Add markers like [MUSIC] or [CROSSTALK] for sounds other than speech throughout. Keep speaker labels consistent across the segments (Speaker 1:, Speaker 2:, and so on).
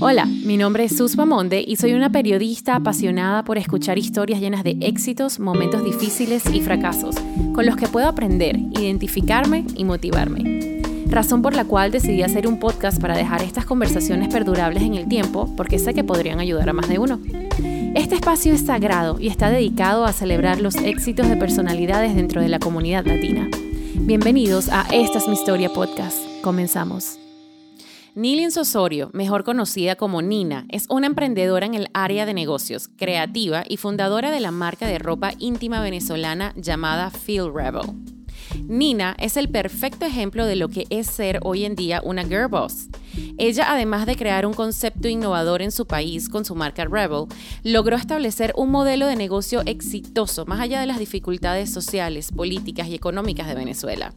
Speaker 1: Hola, mi nombre es Sus Monde y soy una periodista apasionada por escuchar historias llenas de éxitos, momentos difíciles y fracasos, con los que puedo aprender, identificarme y motivarme. Razón por la cual decidí hacer un podcast para dejar estas conversaciones perdurables en el tiempo, porque sé que podrían ayudar a más de uno. Este espacio es sagrado y está dedicado a celebrar los éxitos de personalidades dentro de la comunidad latina. Bienvenidos a Esta es mi historia podcast. Comenzamos. Nilin Osorio, mejor conocida como Nina, es una emprendedora en el área de negocios, creativa y fundadora de la marca de ropa íntima venezolana llamada Feel Rebel. Nina es el perfecto ejemplo de lo que es ser hoy en día una girl boss. Ella, además de crear un concepto innovador en su país con su marca Rebel, logró establecer un modelo de negocio exitoso más allá de las dificultades sociales, políticas y económicas de Venezuela.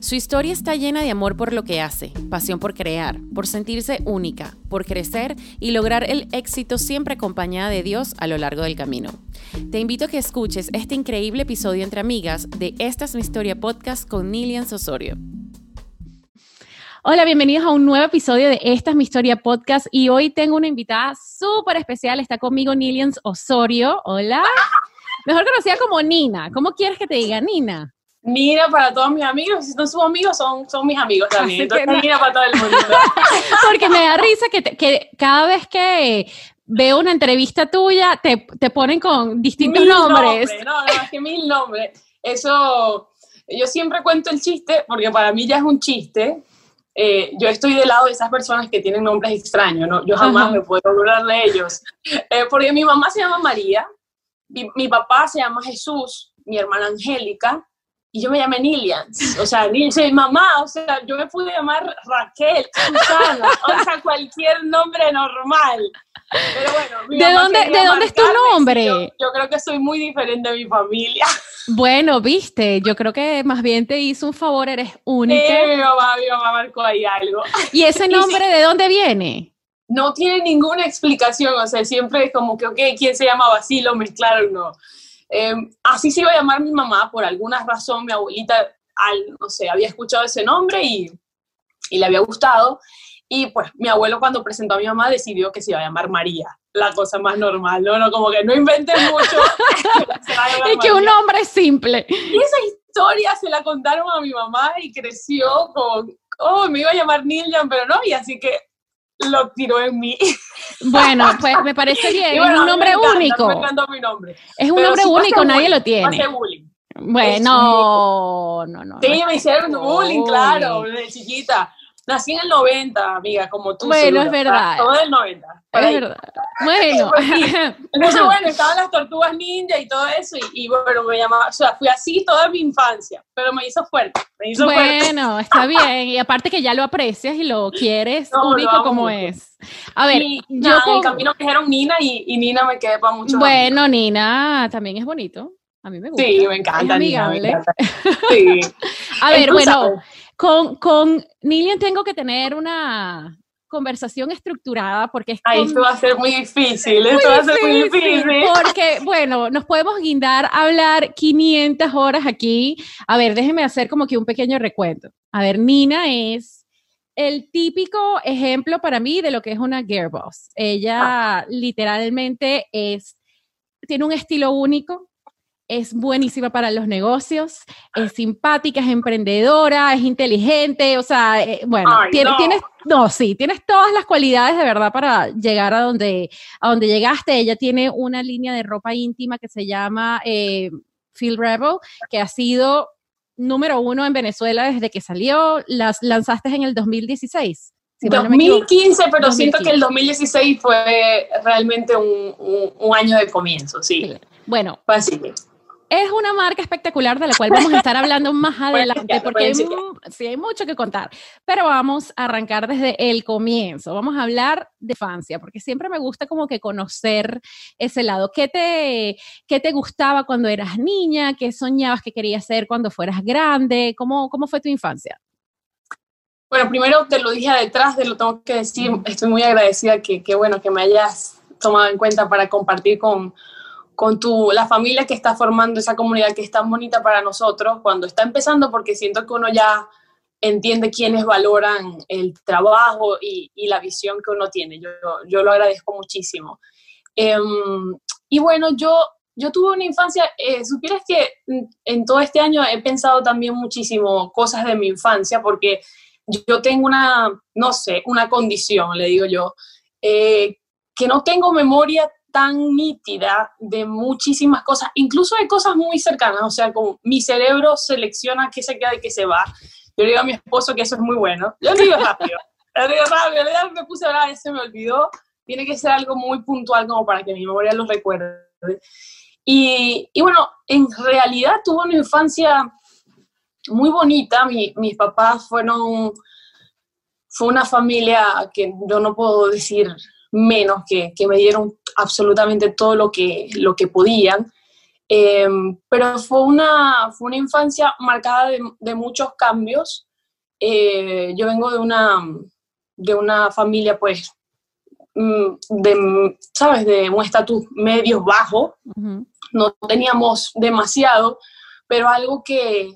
Speaker 1: Su historia está llena de amor por lo que hace, pasión por crear, por sentirse única, por crecer y lograr el éxito siempre acompañada de Dios a lo largo del camino. Te invito a que escuches este increíble episodio entre amigas de Esta es mi historia podcast con Nilian Osorio. Hola, bienvenidos a un nuevo episodio de Esta es mi historia podcast y hoy tengo una invitada súper especial, está conmigo Nilian Osorio. Hola. Mejor conocida como Nina. ¿Cómo quieres que te diga Nina?
Speaker 2: Nina para todos mis amigos, si no son amigos, son, son mis amigos también. Entonces, Nina para todo el mundo. [LAUGHS]
Speaker 1: Porque me da risa que, que cada vez que veo una entrevista tuya, te, te ponen con distintos
Speaker 2: mil
Speaker 1: nombres.
Speaker 2: No, no, es que mil nombres. Eso, yo siempre cuento el chiste, porque para mí ya es un chiste. Eh, yo estoy del lado de esas personas que tienen nombres extraños, ¿no? Yo jamás me puedo burlar de ellos. Eh, porque mi mamá se llama María, mi, mi papá se llama Jesús, mi hermana Angélica, y yo me llamé Nilian, o sea, mi mamá, o sea, yo me pude llamar Raquel, Susana, o sea, cualquier nombre normal. Pero bueno,
Speaker 1: ¿de dónde, ¿de dónde es tu nombre?
Speaker 2: Yo, yo, creo que soy muy diferente de mi familia.
Speaker 1: Bueno, viste, yo creo que más bien te hizo un favor, eres única.
Speaker 2: Mi mamá, mi mamá marcó ahí algo.
Speaker 1: ¿Y ese [LAUGHS] nombre de dónde viene?
Speaker 2: No tiene ninguna explicación, o sea, siempre es como que, ok, ¿quién se llama Basilo? Mezclaron, no. Eh, así se iba a llamar mi mamá, por alguna razón mi abuelita, al, no sé, había escuchado ese nombre y, y, le había gustado. Y pues mi abuelo cuando presentó a mi mamá decidió que se iba a llamar María, la cosa más normal, ¿no? no como que no inventen mucho. [LAUGHS]
Speaker 1: es que un nombre simple.
Speaker 2: Y esa historia se la contaron a mi mamá y creció con, oh, me iba a llamar Niljan, pero no, y así que lo tiró en mí.
Speaker 1: Bueno, [LAUGHS] pues me parece bien. Bueno, es un nombre
Speaker 2: encanta,
Speaker 1: único.
Speaker 2: Mi nombre.
Speaker 1: Es un nombre único, nadie lo tiene.
Speaker 2: bullying.
Speaker 1: Bueno, no, no.
Speaker 2: Sí, me hicieron bullying, claro, desde chiquita. Nací en el 90, amiga, como tú.
Speaker 1: Bueno, es verdad.
Speaker 2: Todo el 90.
Speaker 1: Es ahí. verdad. Bueno. [LAUGHS]
Speaker 2: Entonces, [LAUGHS] bueno, estaban las tortugas ninja y todo eso, y, y, bueno, me llamaba, o sea, fui así toda mi infancia, pero me hizo fuerte. Me hizo
Speaker 1: bueno,
Speaker 2: fuerte.
Speaker 1: está bien, y aparte que ya lo aprecias y lo quieres
Speaker 2: No,
Speaker 1: único como
Speaker 2: mucho.
Speaker 1: es. A ver,
Speaker 2: y,
Speaker 1: yo
Speaker 2: nada, en el camino me dijeron Nina y, y Nina me quedé para mucho.
Speaker 1: Bueno, Nina, también es bonito. A mí me gusta.
Speaker 2: Sí, me encanta.
Speaker 1: Es
Speaker 2: Nina, me
Speaker 1: amigable.
Speaker 2: encanta. [LAUGHS] Sí.
Speaker 1: A ver,
Speaker 2: Entonces,
Speaker 1: bueno, con, con Nilian tengo que tener una conversación estructurada porque es
Speaker 2: Ay,
Speaker 1: con-
Speaker 2: esto va a ser muy difícil, esto va a ser muy difícil.
Speaker 1: Porque, bueno, nos podemos guindar a hablar 500 horas aquí. A ver, déjenme hacer como que un pequeño recuento. A ver, Nina es el típico ejemplo para mí de lo que es una girl boss. Ella literalmente es, tiene un estilo único, es buenísima para los negocios, es simpática, es emprendedora, es inteligente, o sea, eh, bueno,
Speaker 2: Ay,
Speaker 1: tiene-
Speaker 2: no.
Speaker 1: tienes, no, sí, tienes todas las cualidades de verdad para llegar a donde, a donde llegaste. Ella tiene una línea de ropa íntima que se llama eh, Feel Rebel, que ha sido número uno en Venezuela desde que salió, las lanzaste en el 2016. si mal no me equivoco.
Speaker 2: 2015, pero siento
Speaker 1: 2015.
Speaker 2: que el 2016 fue realmente un, un, un año de comienzo, sí.
Speaker 1: Sí. Bueno,
Speaker 2: así.
Speaker 1: Es una marca espectacular de la cual vamos a estar hablando más [LAUGHS] adelante porque hay, sí, hay mucho que contar. Pero vamos a arrancar desde el comienzo. Vamos a hablar de infancia, porque siempre me gusta como que conocer ese lado. ¿Qué te, qué te gustaba cuando eras niña? ¿Qué soñabas que querías ser cuando fueras grande? ¿Cómo, cómo fue tu infancia?
Speaker 2: Bueno, primero te lo dije detrás, te lo tengo que decir, estoy muy agradecida que, que bueno, que me hayas tomado en cuenta para compartir con, con tu, la familia que está formando esa comunidad que es tan bonita para nosotros cuando está empezando, porque siento que uno ya entiende quiénes valoran el trabajo y, la visión que uno tiene. Yo, yo lo agradezco muchísimo. Em, y bueno, yo, yo tuve una infancia, eh, supieras que en todo este año he pensado también muchísimo cosas de mi infancia, porque yo tengo una, no sé, una condición, le digo yo, eh, que no tengo memoria tan nítida de muchísimas cosas, incluso de cosas muy cercanas, o sea, como mi cerebro selecciona qué se queda y qué se va. Yo le digo a mi esposo que eso es muy bueno. Yo le digo rápido, le digo rápido, le me puse a se me olvidó. Tiene que ser algo muy puntual como para que mi memoria lo recuerde. Y, y bueno, en realidad tuve una infancia muy bonita. Mi, mis papás fueron, fue una familia que yo no puedo decir menos, que, que me dieron absolutamente todo lo que, lo que podían. Em, pero fue una, fue una infancia marcada de, de muchos cambios. Eh, yo vengo de una, de una familia, pues, mm, de, ¿sabes?, de un estatus medio bajo. No teníamos demasiado, pero algo que,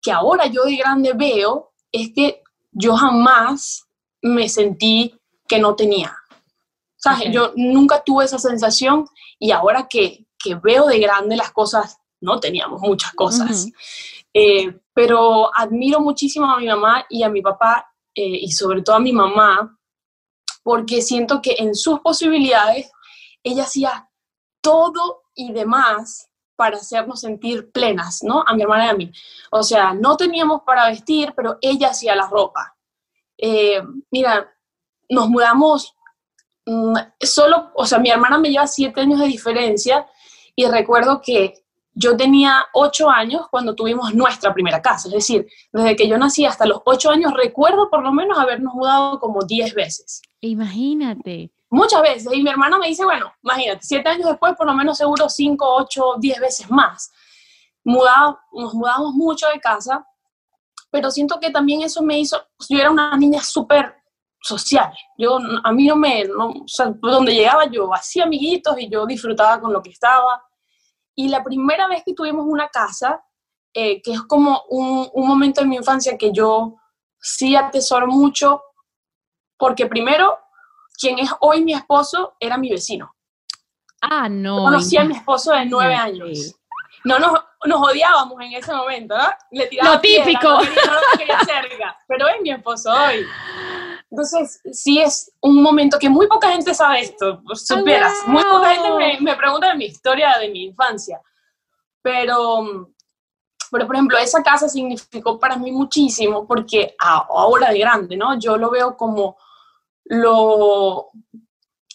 Speaker 2: que ahora yo de grande veo es que yo jamás me sentí que no tenía. ¿Sabes? Yo nunca tuve esa sensación y ahora que, que, veo de grande las cosas, no teníamos muchas cosas. Eh, pero admiro muchísimo a mi mamá y a mi papá eh, y sobre todo a mi mamá porque siento que en sus posibilidades ella hacía todo y demás para hacernos sentir plenas, ¿no? A mi hermana y a mí. O sea, no teníamos para vestir, pero ella hacía la ropa. Eh, mira, nos mudamos mm, solo, o sea, mi hermana me lleva siete años de diferencia y recuerdo que yo tenía ocho años cuando tuvimos nuestra primera casa, es decir, desde que yo nací hasta los ocho años recuerdo por lo menos habernos mudado como diez veces.
Speaker 1: Imagínate
Speaker 2: muchas veces. Y mi hermano me dice, bueno, imagínate, siete años después, por lo menos seguro cinco, ocho, diez veces más. Mudado, nos mudamos mucho de casa, pero siento que también eso me hizo, yo era una niña súper social. Yo, a mí no me, o sea, donde llegaba yo hacía amiguitos y yo disfrutaba con lo que estaba. Y la primera vez que tuvimos una casa, eh, que es como un, un momento en mi infancia que yo sí atesoro mucho, porque primero quien es hoy mi esposo era mi vecino.
Speaker 1: Ah, no.
Speaker 2: Conocí a mi esposo de nueve años. No nos, nos, odiábamos en ese momento, ¿no?
Speaker 1: Le tiraba Lo típico. no,
Speaker 2: quería, cerca, pero es mi esposo hoy. Entonces, sí es un momento que muy poca gente sabe esto, supieras. Muy poca gente me, me, pregunta de mi historia, de mi infancia. Pero, pero, por ejemplo, esa casa significó para mí muchísimo porque ahora de grande, ¿no? Yo lo veo como lo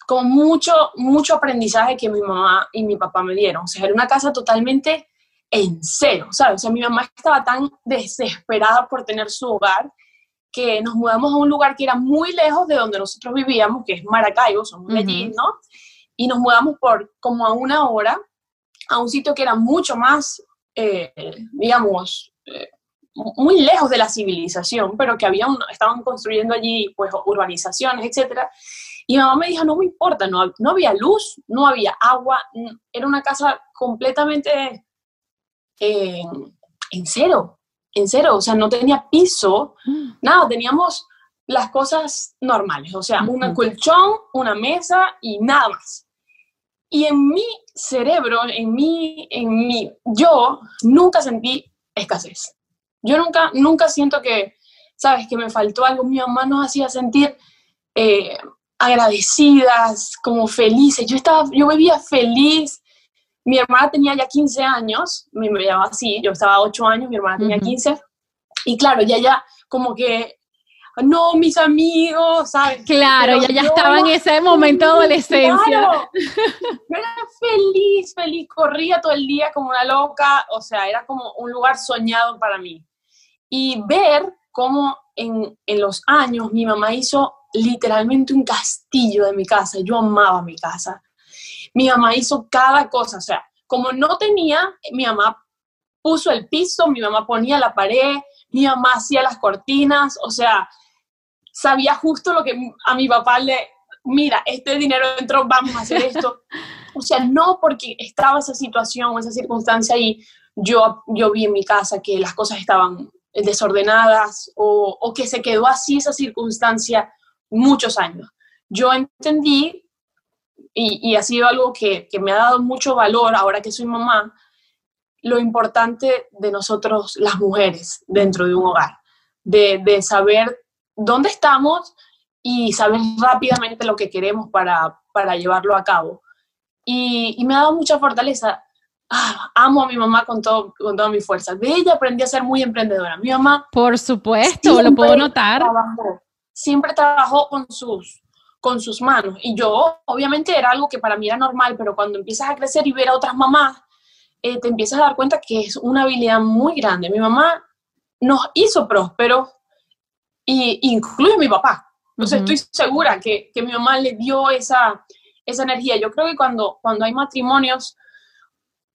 Speaker 2: con mucho, mucho aprendizaje que mi mamá y mi papá me dieron. O sea, era una casa totalmente en cero, ¿sabes? O sea, mi mamá estaba tan desesperada por tener su hogar que nos mudamos a un lugar que era muy lejos de donde nosotros vivíamos, que es Maracaibo, somos de allí, ¿no? Y nos mudamos por como a una hora a un sitio que era mucho más, eh, digamos, eh, muy lejos de la civilización, pero que había estaban construyendo allí pues urbanizaciones, etcétera. Y mi mamá me dijo, no me importa, no, no había luz, no había agua, era una casa completamente en cero, en cero, o sea, no tenía piso, mm. nada, teníamos las cosas normales, o sea, un colchón, una mesa y nada más. Y en mi cerebro, en mi, en mi, yo nunca sentí escasez. Yo nunca, nunca siento que, sabes, que me faltó algo. Mi mamá nos hacía sentir eh, agradecidas, como felices. Yo, estaba, yo vivía feliz. Mi hermana tenía ya 15 años, me, llamaba así, yo estaba 8 años, mi hermana tenía 15. Y claro, ya ya como que no, mis amigos, ¿sabes?
Speaker 1: Claro, ya, ya estaba en ese momento de adolescencia. Claro,
Speaker 2: yo era feliz, feliz, corría todo el día como una loca, o sea, era como un lugar soñado para mí y ver cómo en, los años mi mamá hizo literalmente un castillo de mi casa. Yo amaba mi casa. Mi mamá hizo cada cosa, o sea, como no tenía, mi mamá puso el piso, mi mamá ponía la pared, mi mamá hacía las cortinas, o sea, sabía justo lo que a mi papá le, mira, este dinero entró, vamos a hacer esto. [LAUGHS] O sea, no porque estaba esa situación esa circunstancia ahí, yo, yo vi en mi casa que las cosas estaban desordenadas o, o que se quedó así esa circunstancia muchos años. Yo entendí, y, y ha sido algo que, que, me ha dado mucho valor ahora que soy mamá, lo importante de nosotros las mujeres dentro de un hogar, de, de saber dónde estamos y saber rápidamente lo que queremos para, para llevarlo a cabo. Y, y, me ha dado mucha fortaleza. Ah, amo a mi mamá con, todo, con toda mi fuerza. De ella aprendí a ser muy emprendedora. Mi mamá...
Speaker 1: Por supuesto, lo puedo notar.
Speaker 2: Trabajó, siempre trabajó con sus, con sus manos. Y yo, obviamente, era algo que para mí era normal, pero cuando empiezas a crecer y ver a otras mamás, eh, te empiezas a dar cuenta que es una habilidad muy grande. Mi mamá nos hizo prósperos, y incluye mi papá. Entonces, uh -huh. estoy segura que, que, mi mamá le dio esa, esa energía. Yo creo que cuando, cuando hay matrimonios,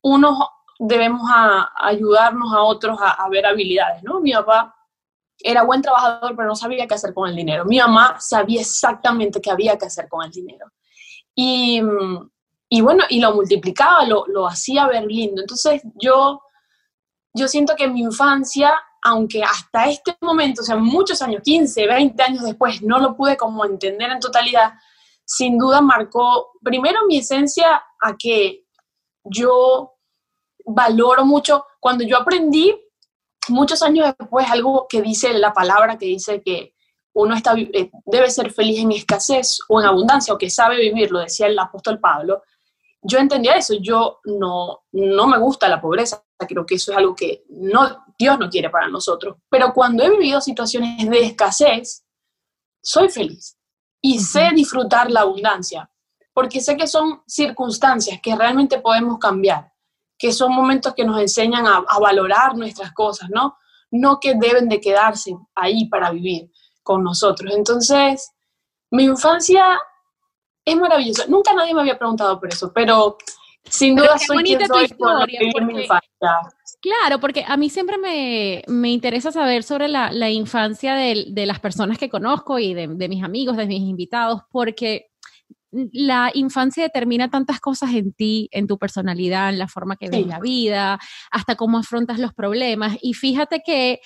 Speaker 2: unos debemos a, a ayudarnos a otros a, a ver habilidades, ¿no? Mi papá era buen trabajador, pero no sabía qué hacer con el dinero. Mi mamá sabía exactamente qué había que hacer con el dinero. Y, y bueno, y lo multiplicaba, lo, lo, hacía ver lindo. Entonces yo, yo siento que mi infancia, aunque hasta este momento, o sea, muchos años, 15, 20 años después, no lo pude como entender en totalidad, sin duda marcó primero mi esencia a que yo valoro mucho. Cuando yo aprendí muchos años después, algo que dice la palabra, que dice que uno está, eh, debe ser feliz en escasez o en abundancia, o que sabe vivir, lo decía el apóstol Pablo, yo entendía eso, yo no, no me gusta la pobreza, creo que eso es algo que no, Dios no quiere para nosotros, pero cuando he vivido situaciones de escasez, soy feliz y sé disfrutar la abundancia, porque sé que son circunstancias que realmente podemos cambiar que son momentos que nos enseñan a, a, valorar nuestras cosas, ¿no? No que deben de quedarse ahí para vivir con nosotros. Entonces, mi infancia es maravillosa. Nunca nadie me había preguntado por eso, pero sin duda soy quien soy por
Speaker 1: porque, mi infancia. Claro, porque a mí siempre me, me interesa saber sobre la, la infancia de, de, las personas que conozco y de, de mis amigos, de mis invitados, porque la infancia determina tantas cosas en ti, en tu personalidad, en la forma que ves la vida, hasta cómo afrontas los problemas. Y fíjate que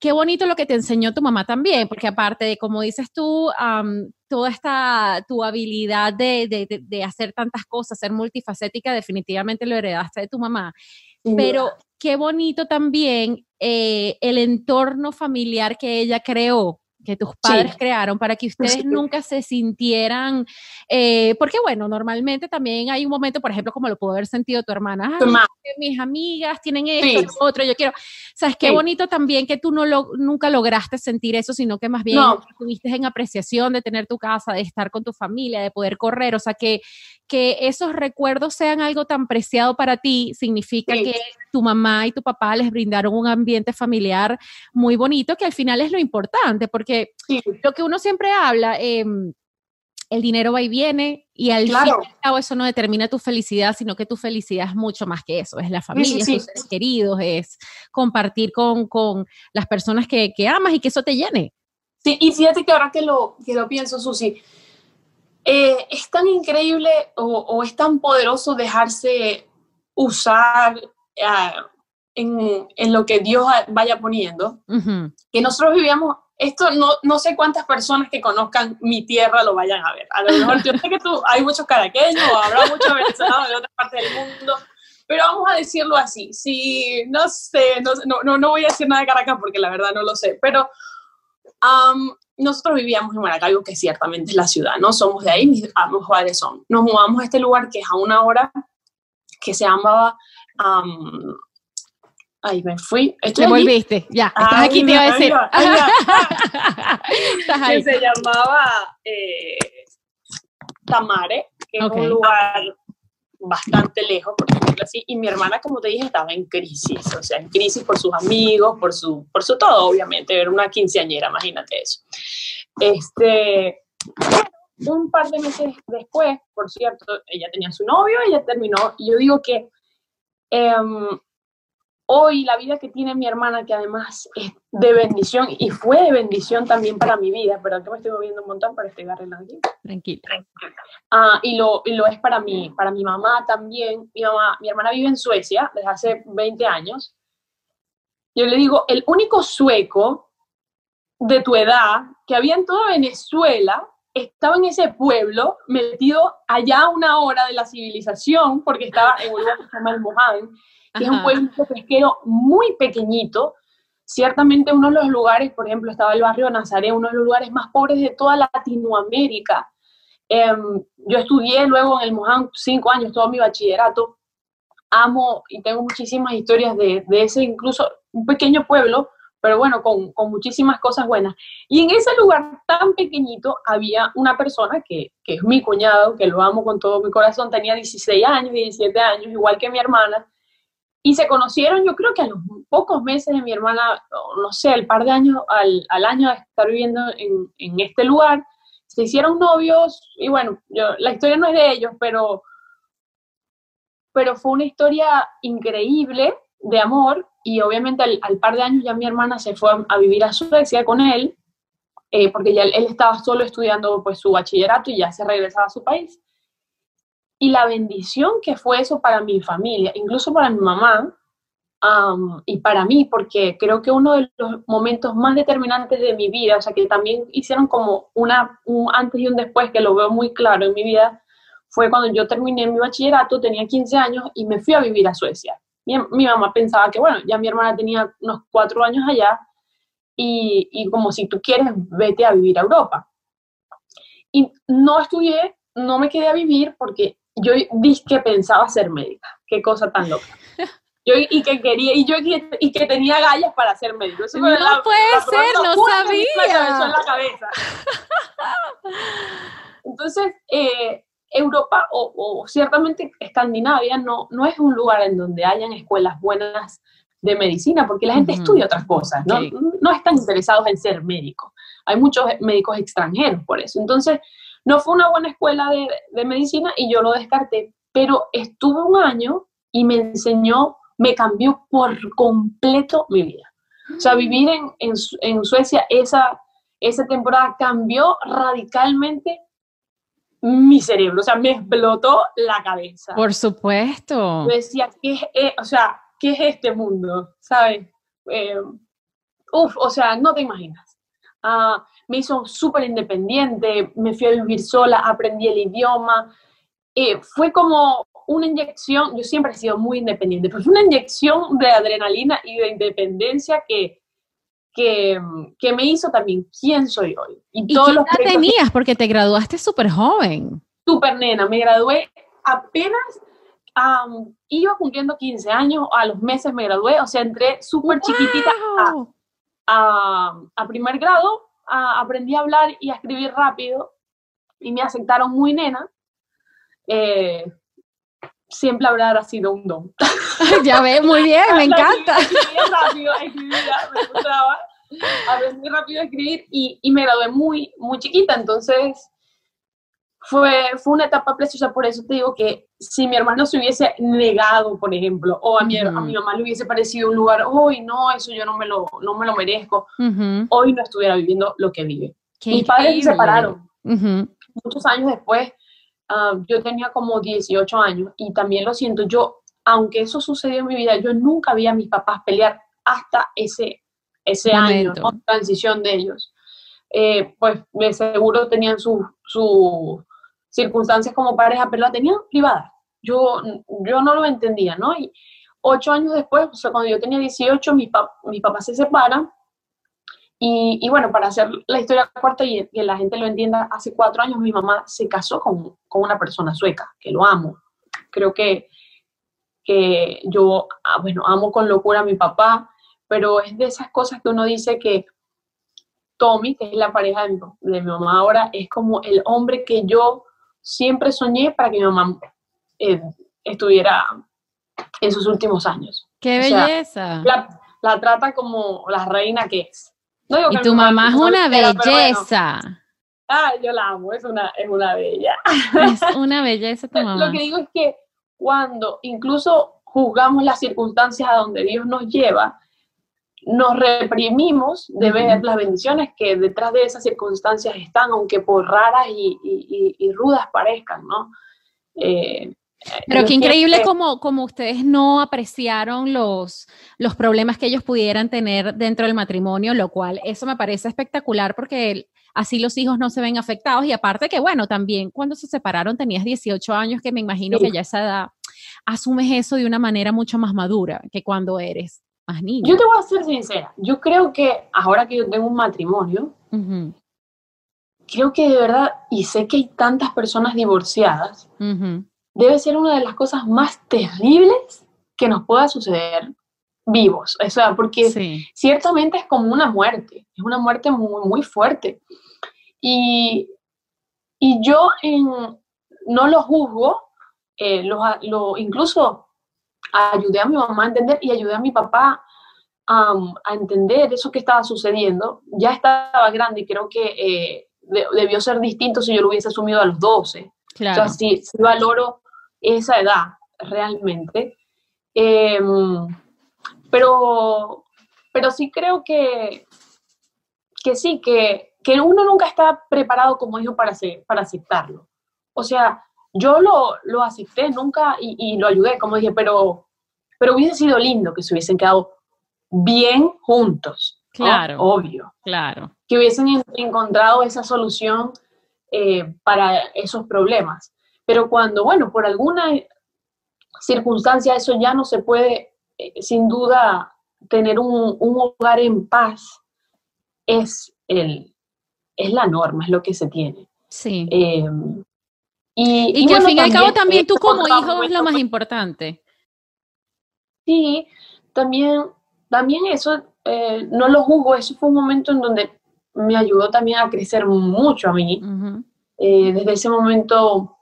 Speaker 1: qué bonito lo que te enseñó tu mamá también, porque aparte de, como dices tú, um, toda esta, tu habilidad de, de, de, hacer tantas cosas, ser multifacética, definitivamente lo heredaste de tu mamá. Sí, Pero qué bonito también eh, el entorno familiar que ella creó, que tus padres sí. crearon para que ustedes sí. nunca se sintieran, eh, porque bueno, normalmente también hay un momento, por ejemplo, como lo pudo haber sentido tu hermana, mis amigas tienen esto, sí. otro, yo quiero, sabes, qué bonito también que tú no lo, nunca lograste sentir eso, sino que más bien no. estuviste en apreciación de tener tu casa, de estar con tu familia, de poder correr, o sea, que, que esos recuerdos sean algo tan preciado para ti, significa que tu mamá y tu papá les brindaron un ambiente familiar muy bonito, que al final es lo importante, porque sí. lo que uno siempre habla, eh, el dinero va y viene y al claro. fin y al cabo eso no determina tu felicidad, sino que tu felicidad es mucho más que eso, es la familia, sí, sí, tus seres queridos, es compartir con, con las personas que, que, amas y que eso te llene.
Speaker 2: Sí, y fíjate que ahora que lo, que lo pienso, Susi, eh, es tan increíble o, o, es tan poderoso dejarse usar uh, en, en, lo que Dios vaya poniendo, uh -huh. que nosotros vivíamos esto no, no sé cuántas personas que conozcan mi tierra lo vayan a ver. A lo mejor yo sé que tú, hay muchos caraqueños habrá muchos venezolanos de otra parte del mundo, pero vamos a decirlo así. Si, no sé, no, no, no voy a decir nada de Caracas porque la verdad no lo sé, pero nosotros vivíamos en Maracaibo, que ciertamente es la ciudad, ¿no? Somos de ahí, mis ambos padres son. Nos mudamos a este lugar que es a una hora, que se llamaba um, Ahí me fui.
Speaker 1: Estoy Te volviste, ya. Estás aquí, te iba a decir. [LAUGHS]
Speaker 2: estás ahí. Que se llamaba eh, Tamare, que okay. es un lugar bastante lejos, por decirlo así, y mi hermana, como te dije, estaba en crisis, o sea, en crisis por sus amigos, por su, por su todo, obviamente, era una quinceañera, imagínate eso. Este, un par de meses después, por cierto, ella tenía su novio, ella terminó, y yo digo que um, hoy la vida que tiene mi hermana, que además es de bendición y fue de bendición también para mi vida, perdón que me estoy moviendo un montón, pero estoy arreglando aquí.
Speaker 1: Tranquila.
Speaker 2: Uh, y, lo, y lo es para mí, para mi mamá también. Mi, mamá, mi hermana vive en Suecia desde hace 20 años yo le digo, el único sueco de tu edad que había en toda Venezuela estaba en ese pueblo, metido allá a una hora de la civilización, porque estaba en un lugar que se llama El Moján, que es un pueblo pesquero muy pequeñito. Ciertamente uno de los lugares, por ejemplo, estaba el barrio Nazaret, uno de los lugares más pobres de toda Latinoamérica. Em, yo estudié luego en el Moján cinco años, todo mi bachillerato. Amo y tengo muchísimas historias de, de ese, incluso un pequeño pueblo, pero bueno, con, con, muchísimas cosas buenas. Y en ese lugar tan pequeñito había una persona que, que, es mi cuñado, que lo amo con todo mi corazón, tenía 16 años, 17 años, igual que mi hermana, y se conocieron yo creo que a los pocos meses de mi hermana, no sé, el par de años, al, al año de estar viviendo en, en, este lugar, se hicieron novios, y bueno, yo, la historia no es de ellos, pero, pero fue una historia increíble de amor y obviamente al, par de años ya mi hermana se fue a, vivir a Suecia con él, eh, porque ya él, estaba solo estudiando pues su bachillerato y ya se regresaba a su país. Y la bendición que fue eso para mi familia, incluso para mi mamá y para mí, porque creo que uno de los momentos más determinantes de mi vida, o sea, que también hicieron como una, un antes y un después, que lo veo muy claro en mi vida, fue cuando yo terminé mi bachillerato, tenía 15 años y me fui a vivir a Suecia mi, mamá pensaba que, bueno, ya mi hermana tenía unos cuatro años allá y, y, como si tú quieres, vete a vivir a Europa. Y no estudié, no me quedé a vivir porque yo dije que pensaba ser médica. Qué cosa tan loca. Yo, y que quería, y yo y que tenía gallas para ser médico.
Speaker 1: no puede ser, no sabía.
Speaker 2: En la cabeza. [LAUGHS] Entonces, eh, Europa o, ciertamente Escandinavia no, no es un lugar en donde hayan escuelas buenas de medicina, porque la gente estudia otras cosas, ¿no? no están interesados en ser médicos. Hay muchos médicos extranjeros por eso. Entonces, no fue una buena escuela de, de medicina y yo lo descarté, pero estuve un año y me enseñó, me cambió por completo mi vida. O sea, vivir en, en, en Suecia esa, esa temporada cambió radicalmente mi cerebro, o sea, me explotó la cabeza.
Speaker 1: Por supuesto.
Speaker 2: Yo decía, ¿qué es, eh, o sea, ¿qué es este mundo? ¿Sabes? Eh, uf, o sea, no te imaginas. Ah, me hizo súper independiente, me fui a vivir sola, aprendí el idioma. Eh, fue como una inyección, yo siempre he sido muy independiente, pero fue una inyección de adrenalina y de independencia que, que, me hizo también quién soy hoy.
Speaker 1: ¿Y, todos los edad tenías? Porque te graduaste súper joven.
Speaker 2: Súper nena, me gradué apenas, iba cumpliendo 15 años, a los meses me gradué, o sea, entré súper chiquitita a, a, primer grado, aprendí a hablar y a escribir rápido y me aceptaron muy nena. Eh, siempre habrá sido un don. [LAUGHS]
Speaker 1: ya ves, muy bien, me [LAUGHS] encanta.
Speaker 2: Escribía rápido, escribía, me gustaba. Aprendí rápido a escribir y, y, me gradué muy, muy chiquita, entonces fue, fue una etapa preciosa, por eso te digo que si mi hermano se hubiese negado, por ejemplo, o a mi, a mi mamá le hubiese parecido un lugar, hoy no, eso yo no me lo, no me lo merezco, hoy no estuviera viviendo lo que vive. Mis padres se separaron. Muchos años después, Ah, yo tenía como 18 años y también lo siento, yo, aunque eso sucedió en mi vida, yo nunca vi a mis papás pelear hasta ese, ese año, ¿no? transición de ellos. Eh, pues de seguro tenían sus circunstancias como pareja, pero la tenían privada. Yo, yo no lo entendía, ¿no? Y ocho años después, o sea, cuando yo tenía 18, mis, mis papás se separan y, bueno, para hacer la historia corta y que la gente lo entienda, hace cuatro años mi mamá se casó con, con una persona sueca, que lo amo. Creo que, que yo, ah, bueno, amo con locura a mi papá, pero es de esas cosas que uno dice que Tommy, que es la pareja de mi, de mi mamá ahora, es como el hombre que yo siempre soñé para que mi mamá eh, estuviera en sus últimos años.
Speaker 1: ¡Qué belleza!
Speaker 2: la, la trata como la reina que es
Speaker 1: y tu mamá, es una belleza.
Speaker 2: Ah, yo la amo, es una, es una bella.
Speaker 1: Es una belleza tu [LAUGHS] mamá.
Speaker 2: Lo que digo es que cuando incluso juzgamos las circunstancias a donde Dios nos lleva, nos reprimimos de ver las bendiciones que detrás de esas circunstancias están, aunque por raras y, y, rudas parezcan, ¿no? Eh,
Speaker 1: Pero qué increíble como, como ustedes no apreciaron los, los problemas que ellos pudieran tener dentro del matrimonio, lo cual eso me parece espectacular porque así los hijos no se ven afectados. Y aparte que bueno, también cuando se separaron tenías 18 años que me imagino que ya esa edad asumes eso de una manera mucho más madura que cuando eres más niño.
Speaker 2: Yo te voy a ser sincera, yo creo que ahora que yo tengo un matrimonio, creo que de verdad, y sé que hay tantas personas divorciadas, debe ser una de las cosas más terribles que nos pueda suceder vivos, o sea, porque ciertamente es como una muerte, es una muerte muy, muy fuerte. Y, y yo en, no lo juzgo, eh, lo, lo, incluso ayudé a mi mamá a entender y ayudé a mi papá a entender eso que estaba sucediendo. Ya estaba grande y creo que eh, debió ser distinto si yo lo hubiese asumido a los 12. Claro. O sea, sí, valoro esa edad realmente. Em, pero, pero sí creo que, que sí, que, que uno nunca está preparado como hijo para, para aceptarlo. O sea, yo lo, lo acepté nunca y, y, lo ayudé, como dije, pero, pero hubiese sido lindo que se hubiesen quedado bien juntos. Claro. Obvio.
Speaker 1: Claro.
Speaker 2: Que hubiesen encontrado esa solución eh, para esos problemas. Pero cuando, bueno, por alguna circunstancia eso ya no se puede, eh, sin duda, tener un, un, hogar en paz, es, el, es la norma, es lo que se tiene.
Speaker 1: Sí. Eh, y, que al fin y al cabo también tú como hijo es lo más importante.
Speaker 2: Sí, también, también eso, eh, no lo juzgo, eso fue un momento en donde me ayudó también a crecer mucho a mí. desde ese momento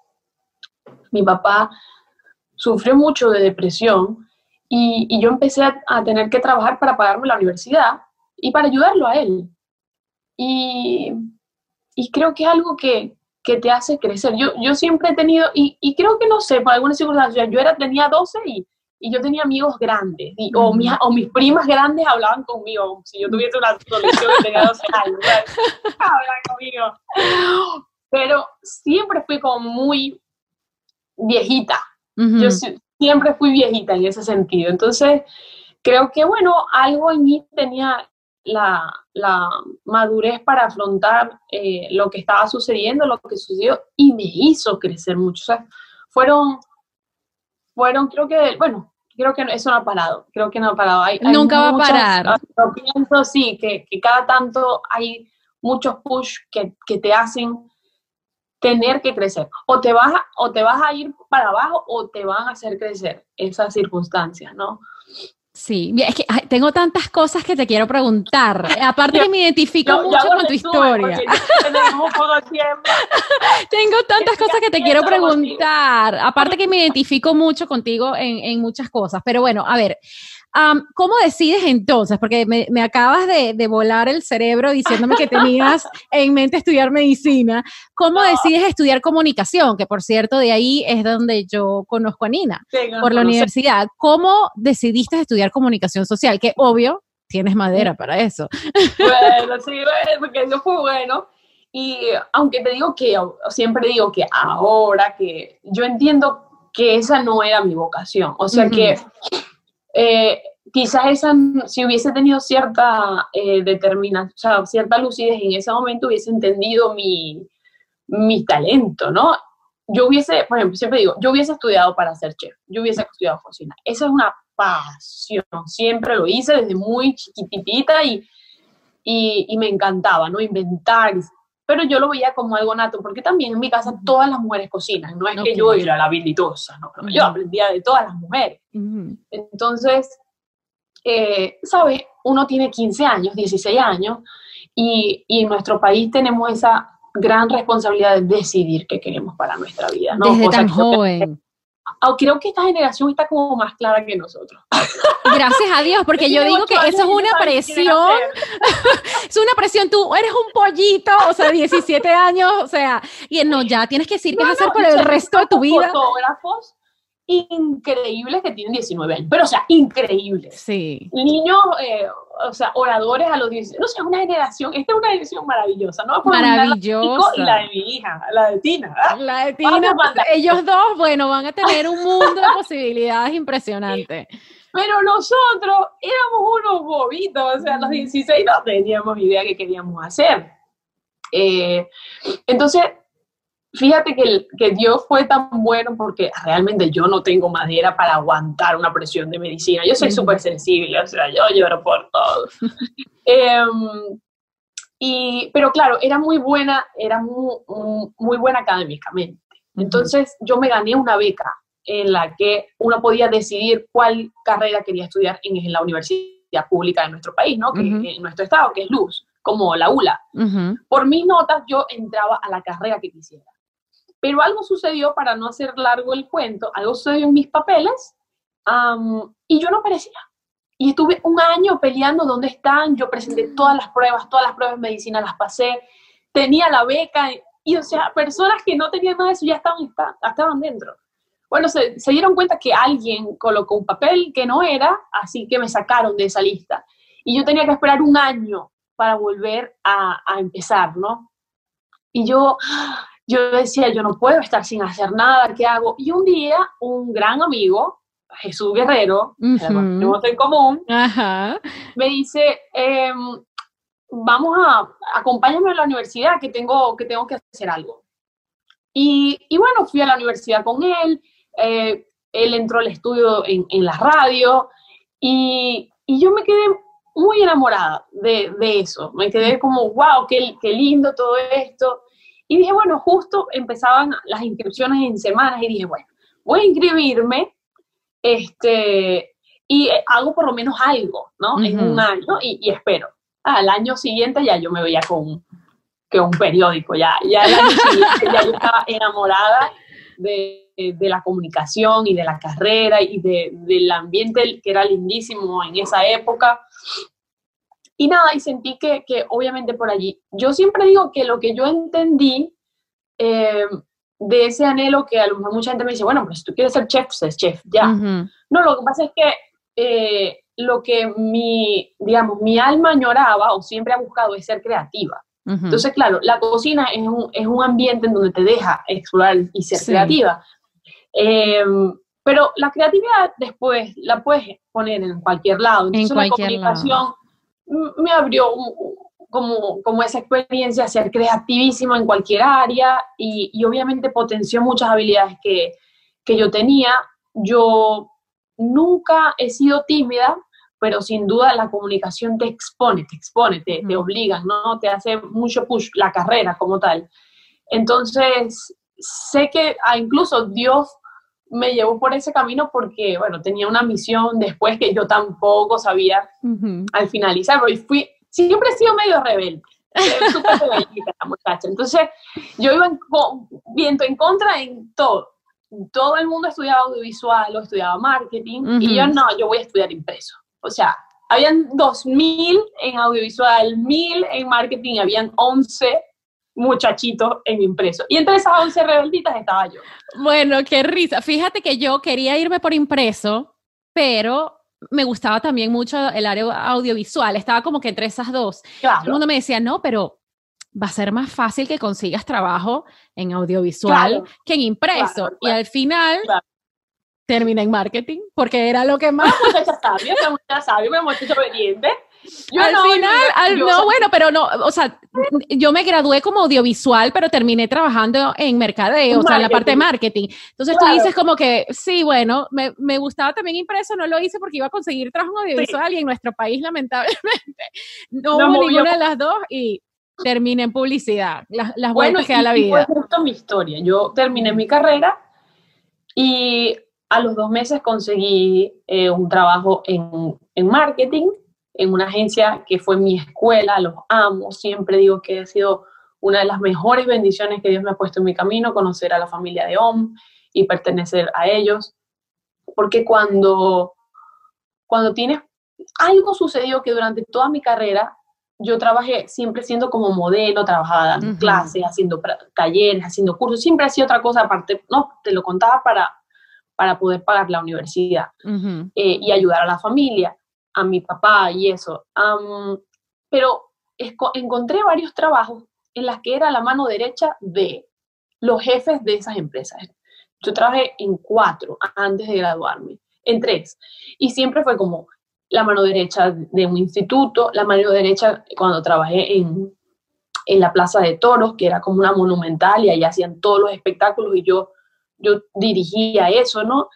Speaker 2: mi papá sufrió mucho de depresión y, yo empecé a, tener que trabajar para pagarme la universidad y para ayudarlo a él. Y, creo que es algo que, te hace crecer. Yo, yo siempre he tenido, y, creo que no sé, por algunas circunstancias, yo era, tenía 12 y, yo tenía amigos grandes, o, mis, o mis primas grandes hablaban conmigo, si yo tuviese una y tenía 12 años, [LAUGHS] hablaban conmigo. Pero siempre fui como muy viejita. Yo siempre fui viejita en ese sentido. Entonces, creo que, bueno, algo en mí tenía la, madurez para afrontar eh, lo que estaba sucediendo, lo que sucedió, y me hizo crecer mucho. O sea, fueron, fueron, creo que, bueno, creo que eso no ha parado, creo que no ha parado.
Speaker 1: Nunca va a parar.
Speaker 2: Yo pienso, sí, que, que, cada tanto hay muchos push que, que te hacen tener que crecer. O te, vas o te vas a ir para abajo o te van a hacer crecer esas circunstancias, ¿no?
Speaker 1: Sí, es que tengo tantas cosas que te quiero preguntar. [LAUGHS] Aparte que me identifico mucho con tu historia. [LAUGHS] tengo tantas cosas que te quiero preguntar. Aparte que me identifico mucho contigo en, en muchas cosas. Pero bueno, a ver, ¿Cómo decides entonces? Porque me, acabas de, volar el cerebro diciéndome que tenías [LAUGHS] en mente estudiar medicina. ¿Cómo decides estudiar comunicación? Que por cierto, de ahí es donde yo conozco a Nina, por la universidad. ¿Cómo decidiste estudiar comunicación social? Que obvio, tienes madera para eso.
Speaker 2: Bueno, sí, [LAUGHS] porque eso fue bueno. Y aunque te digo que, siempre digo que ahora que yo entiendo que esa no era mi vocación. O sea que eh, quizás esa, si hubiese tenido cierta eh, determinación, o sea, cierta lucidez en ese momento, hubiese entendido mi, mi talento, ¿no? Yo hubiese, por ejemplo, siempre digo, yo hubiese estudiado para ser chef, yo hubiese estudiado cocina. Esa es una pasión, siempre lo hice desde muy chiquitita y, y, y me encantaba, ¿no? Inventar, pero yo lo veía como algo nato, porque también en mi casa todas las mujeres cocinan, no es que yo era la habilidosa, ¿no? yo aprendía de todas las mujeres. Entonces, eh, ¿sabes? Uno tiene 15 años, 16 años, y, y, en nuestro país tenemos esa gran responsabilidad de decidir qué queremos para nuestra vida, ¿no?
Speaker 1: Desde tan joven.
Speaker 2: Creo que esta generación está como más clara que nosotros.
Speaker 1: Gracias a Dios, porque [LAUGHS] yo digo que eso es una presión. [LAUGHS] es una presión. Tú eres un pollito, o sea, 17 años, o sea, y no, ya tienes que decir qué vas a hacer por el resto de tu vida.
Speaker 2: Fotógrafos increíbles que tienen 19 años, pero o sea, increíbles.
Speaker 1: Sí.
Speaker 2: Niños, eh, o sea, oradores a los 16, no sé, una generación, esta es una generación maravillosa, ¿no?
Speaker 1: Maravillosa.
Speaker 2: Y la de mi hija, la de Tina. ¿verdad?
Speaker 1: La de Tina, ellos dos, bueno, van a tener un mundo de [LAUGHS] posibilidades impresionantes.
Speaker 2: Pero nosotros éramos unos bobitos, o sea, a los 16 no teníamos idea qué queríamos hacer. Eh, entonces, fíjate que, que, Dios fue tan bueno porque realmente yo no tengo madera para aguantar una presión de medicina. Yo soy súper sensible, o sea, yo lloro por todo. [LAUGHS] Em, y, pero claro, era muy buena, era muy, muy buena académicamente. Entonces yo me gané una beca en la que uno podía decidir cuál carrera quería estudiar en, la universidad pública de nuestro país, ¿no? que, en nuestro estado, que es Luz, como la ULA. Por mis notas yo entraba a la carrera que quisiera. Pero algo sucedió, para no hacer largo el cuento, algo sucedió en mis papeles y yo no aparecía. Y estuve un año peleando dónde están, yo presenté todas las pruebas, todas las pruebas de medicina las pasé, tenía la beca, y o sea, personas que no tenían nada de eso ya estaban, estaban dentro. Bueno, se, se dieron cuenta que alguien colocó un papel que no era, así que me sacaron de esa lista. Y yo tenía que esperar un año para volver a, a empezar, ¿no? Y yo, yo decía, yo no puedo estar sin hacer nada, ¿qué hago? Y un día, un gran amigo, Jesús Guerrero, uh en común, me dice, em, vamos a, acompáñame a la universidad, que tengo que, tengo que hacer algo. Y, y bueno, fui a la universidad con él, eh, él entró al estudio en, en la radio, y, y, yo me quedé muy enamorada de, de eso, me quedé como, wow, qué, qué lindo todo esto. Y dije, bueno, justo empezaban las inscripciones en semanas y dije, bueno, voy a inscribirme este, y hago por lo menos algo, ¿no? En un año y, espero. al año siguiente ya yo me veía con, con un periódico, ya, ya el año siguiente ya yo estaba enamorada de, de, la comunicación y de la carrera y de, del ambiente que era lindísimo en esa época. Y nada, y sentí que, que, obviamente por allí, yo siempre digo que lo que yo entendí eh, de ese anhelo que a lo mejor mucha gente me dice, bueno, pues si tú quieres ser chef, pues chef, ya. No, lo que pasa es que eh, lo que mi, digamos, mi alma añoraba o siempre ha buscado es ser creativa. Entonces, claro, la cocina es un, es un, ambiente en donde te deja explorar y ser creativa. Em, pero la creatividad después la puedes poner en cualquier lado. Entonces, en la comunicación me abrió como, como esa experiencia, ser creativísimo en cualquier área y, y obviamente potenció muchas habilidades que, que yo tenía. Yo nunca he sido tímida, pero sin duda la comunicación te expone, te expone, te, te obliga, ¿no? Te hace mucho push la carrera como tal. Entonces, sé que ah, incluso Dios me llevó por ese camino porque, bueno, tenía una misión después que yo tampoco sabía al finalizar, y fui, siempre he sido medio rebelde, súper la muchacha. Entonces, yo iba en, viento en contra en todo. Todo el mundo estudiaba audiovisual o estudiaba marketing y yo no, yo voy a estudiar impreso. O sea, habían 2.000 en audiovisual, 1.000 en marketing, habían 11 muchachitos en impreso. Y entre esas 11 rebelditas estaba yo.
Speaker 1: Bueno, qué risa. Fíjate que yo quería irme por impreso, pero me gustaba también mucho el área audiovisual. Estaba como que entre esas dos. Todo el mundo me decía, no, pero va a ser más fácil que consigas trabajo en audiovisual que en impreso. y al final terminé en marketing, porque era lo que más...
Speaker 2: Una muchacha sabia, una muchacha sabia, una muchacha obediente
Speaker 1: al final, no, bueno, pero no, o sea, yo me gradué como audiovisual, pero terminé trabajando en mercadeo, o sea, en la parte de marketing. Entonces tú dices como que, sí, bueno, me, me, gustaba también impreso, no lo hice porque iba a conseguir trabajo audiovisual y en nuestro país, [LAUGHS] lamentablemente, no, hubo ninguna de las dos y terminé en publicidad, las, las bueno, que da la vida.
Speaker 2: Fue justo mi historia. Yo terminé mi carrera y a los dos meses conseguí eh, un trabajo en, en marketing en una agencia que fue mi escuela, los amo, siempre digo que ha sido una de las mejores bendiciones que Dios me ha puesto en mi camino, conocer a la familia de OM y pertenecer a ellos, porque cuando, cuando tienes, algo sucedió que durante toda mi carrera yo trabajé siempre siendo como modelo, trabajaba dando clases, haciendo talleres, haciendo cursos, siempre hacía otra cosa aparte, no, te lo contaba para, para poder pagar la universidad eh, y ayudar a la familia, a mi papá y eso. pero encontré varios trabajos en las que era la mano derecha de los jefes de esas empresas. Yo trabajé en cuatro antes de graduarme, en tres. Y siempre fue como la mano derecha de un instituto, la mano derecha cuando trabajé en, en la Plaza de Toros, que era como una monumental y ahí hacían todos los espectáculos y yo, yo dirigía eso, ¿no?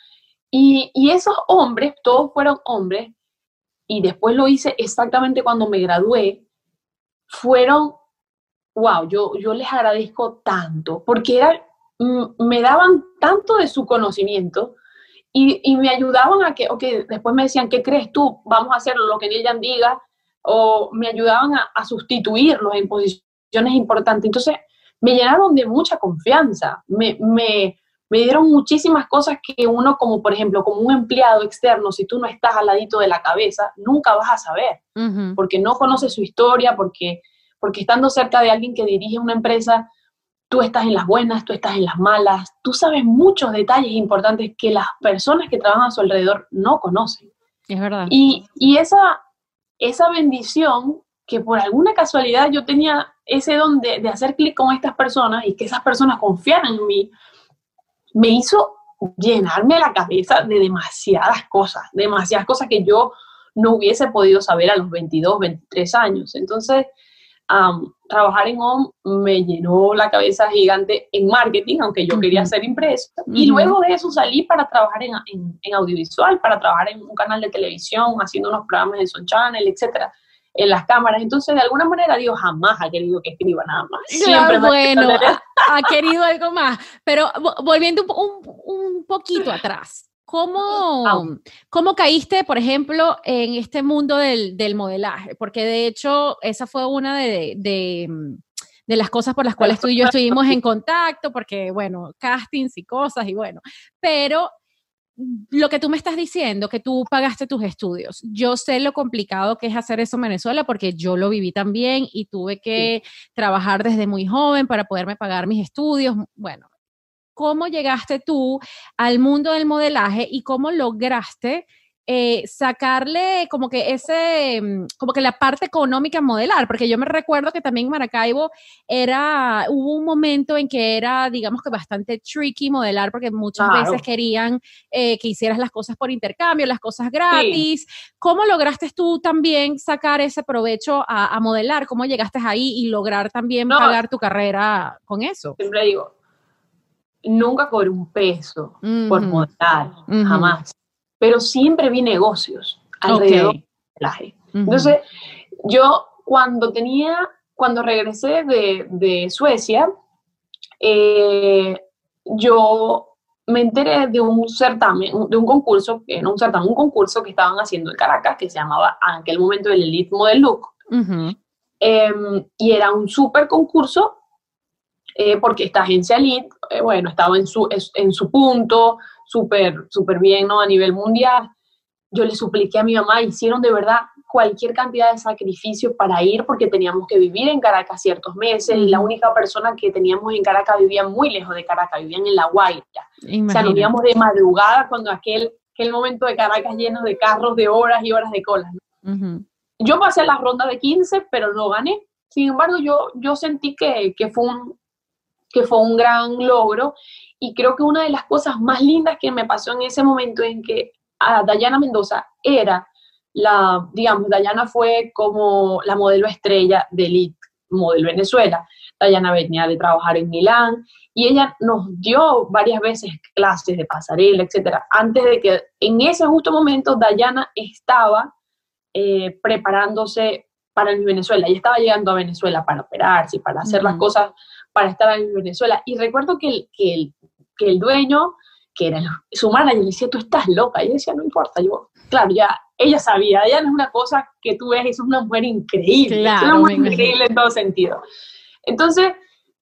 Speaker 2: Y esos hombres, todos fueron hombres, y después lo hice exactamente cuando me gradué, fueron, wow, yo, yo les agradezco tanto, porque era, me daban tanto de su conocimiento y, y, me ayudaban a que, ok, después me decían, ¿qué crees tú? Vamos a hacer lo que ella diga, o me ayudaban a, sustituirlos en posiciones importantes. Entonces, me llenaron de mucha confianza, me, me, dieron muchísimas cosas que uno, como por ejemplo, como un empleado externo, si tú no estás al ladito de la cabeza, nunca vas a saber, porque no conoces su historia, porque, porque estando cerca de alguien que dirige una empresa, tú estás en las buenas, tú estás en las malas, tú sabes muchos detalles importantes que las personas que trabajan a su alrededor no conocen.
Speaker 1: Es verdad.
Speaker 2: Y, y esa, esa bendición que por alguna casualidad yo tenía ese don de, de hacer clic con estas personas y que esas personas confiaran en mí, me hizo llenarme la cabeza de demasiadas cosas, demasiadas cosas que yo no hubiese podido saber a los 22, 23 años. Entonces, trabajar en OM me llenó la cabeza gigante en marketing, aunque yo quería hacer impreso. Y luego de eso salí para trabajar en, en, audiovisual, para trabajar en un canal de televisión, haciendo unos programas de Son Channel, etcétera en las cámaras. Entonces, de alguna manera, Dios jamás ha querido que escriba nada más.
Speaker 1: Siempre bueno, ha, querido algo más. Pero volviendo un, un poquito atrás, ¿Cómo, ¿Cómo, caíste, por ejemplo, en este mundo del, del, modelaje? Porque de hecho, esa fue una de, de, de, las cosas por las cuales tú y yo estuvimos en contacto, porque, bueno, castings y cosas, y bueno, pero lo que tú me estás diciendo, que tú pagaste tus estudios, yo sé lo complicado que es hacer eso en Venezuela porque yo lo viví también y tuve que trabajar desde muy joven para poderme pagar mis estudios. Bueno, cómo llegaste tú al mundo del modelaje y cómo lograste eh, sacarle como que ese, mm, como que la parte económica modelar, porque yo me recuerdo que también en Maracaibo era, hubo un momento en que era, digamos que bastante tricky modelar, porque muchas veces querían eh, que hicieras las cosas por intercambio, las cosas gratis. ¿Cómo lograste tú también sacar ese provecho a, modelar? ¿Cómo llegaste ahí y lograr también pagar tu carrera con eso?
Speaker 2: Siempre digo, nunca cobré un peso por montar, jamás. Pero siempre vi negocios alrededor del viaje. Entonces, yo cuando tenía, cuando regresé de, de Suecia, eh, yo me enteré de un certamen, de un concurso, que un certamen, un concurso que estaban haciendo en Caracas, que se llamaba en aquel momento el Elite Model Look. Em, y era un súper concurso eh, porque esta agencia Elite, eh, bueno, estaba en su, en su punto, súper, súper bien, ¿no? A nivel mundial. Yo le supliqué a mi mamá, hicieron de verdad cualquier cantidad de sacrificio para ir porque teníamos que vivir en Caracas ciertos meses y la única persona que teníamos en Caracas vivía muy lejos de Caracas, vivían en La Guaira. O sea, nos íbamos de madrugada cuando aquel, aquel momento de Caracas lleno de carros de horas y horas de cola. Yo pasé la ronda de 15, pero no gané. Sin embargo, yo, yo sentí que, que fue un, que fue un gran logro. Y creo que una de las cosas más lindas que me pasó en ese momento en que a Dayana Mendoza era la, digamos, Dayana fue como la modelo estrella de Elite Model Venezuela. Dayana venía de trabajar en Milán y ella nos dio varias veces clases de pasarela, etcétera, antes de que en ese justo momento Dayana estaba eh, preparándose para Venezuela. y estaba llegando a Venezuela para operarse para hacer las cosas para estar en Venezuela. Y recuerdo que el, que el, que el dueño, que era su manager, le decía, tú estás loca. Y ella decía, no importa. Yo, claro, ya ella sabía, ella no es una cosa que tú ves, es una mujer increíble. es una mujer increíble en todo sentido. Entonces,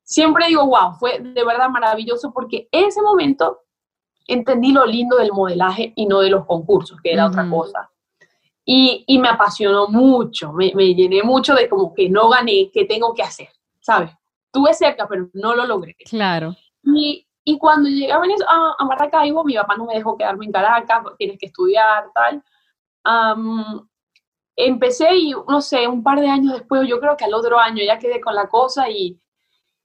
Speaker 2: siempre digo, wow, fue de verdad maravilloso porque ese momento entendí lo lindo del modelaje y no de los concursos, que era otra cosa. Y, y, me apasionó mucho, me, me, llené mucho de como que no gané, ¿qué tengo que hacer? ¿Sabes? estuve cerca, pero no lo logré.
Speaker 1: Claro.
Speaker 2: Y, Y cuando llegué a, a, Maracaibo, mi papá no me dejó quedarme en Caracas, tienes que estudiar, tal. empecé y, no sé, un par de años después, yo creo que al otro año ya quedé con la cosa y,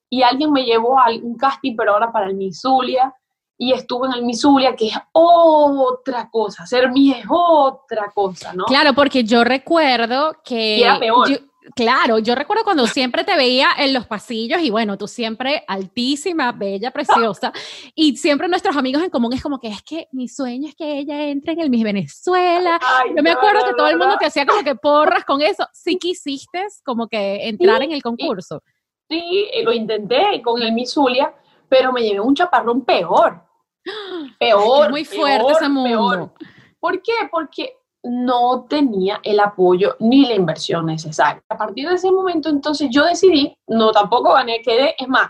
Speaker 2: y alguien me llevó a un casting, pero ahora para el Misulia y estuve en el Misulia, que es otra cosa, ser mi es otra cosa, ¿no?
Speaker 1: Claro, porque yo recuerdo que...
Speaker 2: era peor.
Speaker 1: Claro, yo recuerdo cuando siempre te veía en los pasillos y bueno, tú siempre altísima, bella, preciosa, y siempre nuestros amigos en común es como que es que mi sueño es que ella entre en el Miss Venezuela. yo me acuerdo que todo el mundo te hacía como que porras con eso. Sí quisiste como que entrar en el concurso.
Speaker 2: Sí, lo intenté con el Misulia, pero me llevé un chaparrón peor [GASPS] Peor.
Speaker 1: muy fuerte ese mundo.
Speaker 2: ¿Por qué? Porque no tenía el apoyo ni la inversión necesaria. A partir de ese momento, entonces yo decidí, no tampoco gané, quedé, es más,